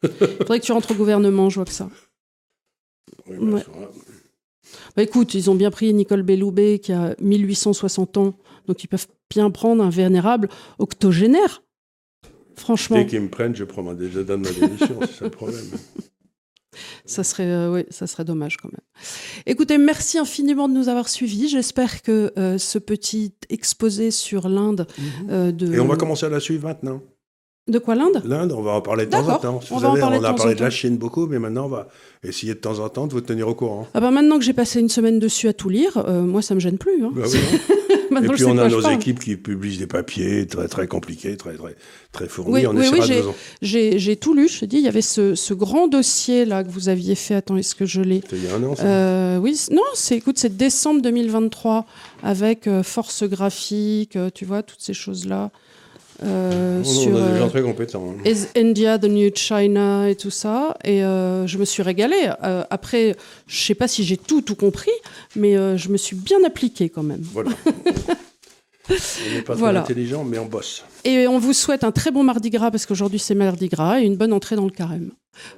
Faudrait que tu rentres au gouvernement, je vois que ça. Oui, Ouais. bah, ça. Bah écoute, ils ont bien pris Nicole Belloubet qui a 1860 ans, donc ils peuvent bien prendre un vénérable octogénaire. Franchement, Dès qu'ils me prennent, je, prends ma, je donne ma démission, c'est ça le problème. ça serait, euh, ouais, ça serait dommage quand même. Écoutez, merci infiniment de nous avoir suivis. J'espère que euh, ce petit exposé sur l'Inde euh, de Et on va commencer à la suivre maintenant. De quoi l'Inde? L'Inde, on va en parler de temps en temps. on Vous parler on a temps parlé de la. Chine beaucoup, mais maintenant on va essayer de temps en temps de vous tenir au courant. Ah bah maintenant que j'ai passé une semaine dessus à tout lire, euh, moi ça me gêne plus. hein. Bah oui, hein. Et puis on a nos équipes qui publient des papiers très très compliqués, très très très fournis. Oui, on oui, oui, j'ai- tout lu, je te dis, il y avait ce, ce grand dossier là que vous aviez fait. Attends, est-ce que je l'ai C'était il y a un an, ça. Euh, oui, non, c'est écoute, c'est décembre 2023 avec euh, force graphique, tu vois, toutes ces choses-là. Euh, Oh, sur on a des euh, très compétents. hein. Is India the New China et tout ça. Et euh, je me suis régalée. Euh, après, je sais pas si j'ai tout, tout compris, mais je me suis bien appliquée quand même. Voilà. on n'est pas Voilà. très intelligents, mais on bosse. Et on vous souhaite un très bon Mardi Gras parce qu'aujourd'hui c'est Mardi Gras et une bonne entrée dans le carême.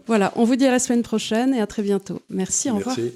Voilà, on vous dit à la semaine prochaine et à très bientôt. Merci, au revoir. Merci.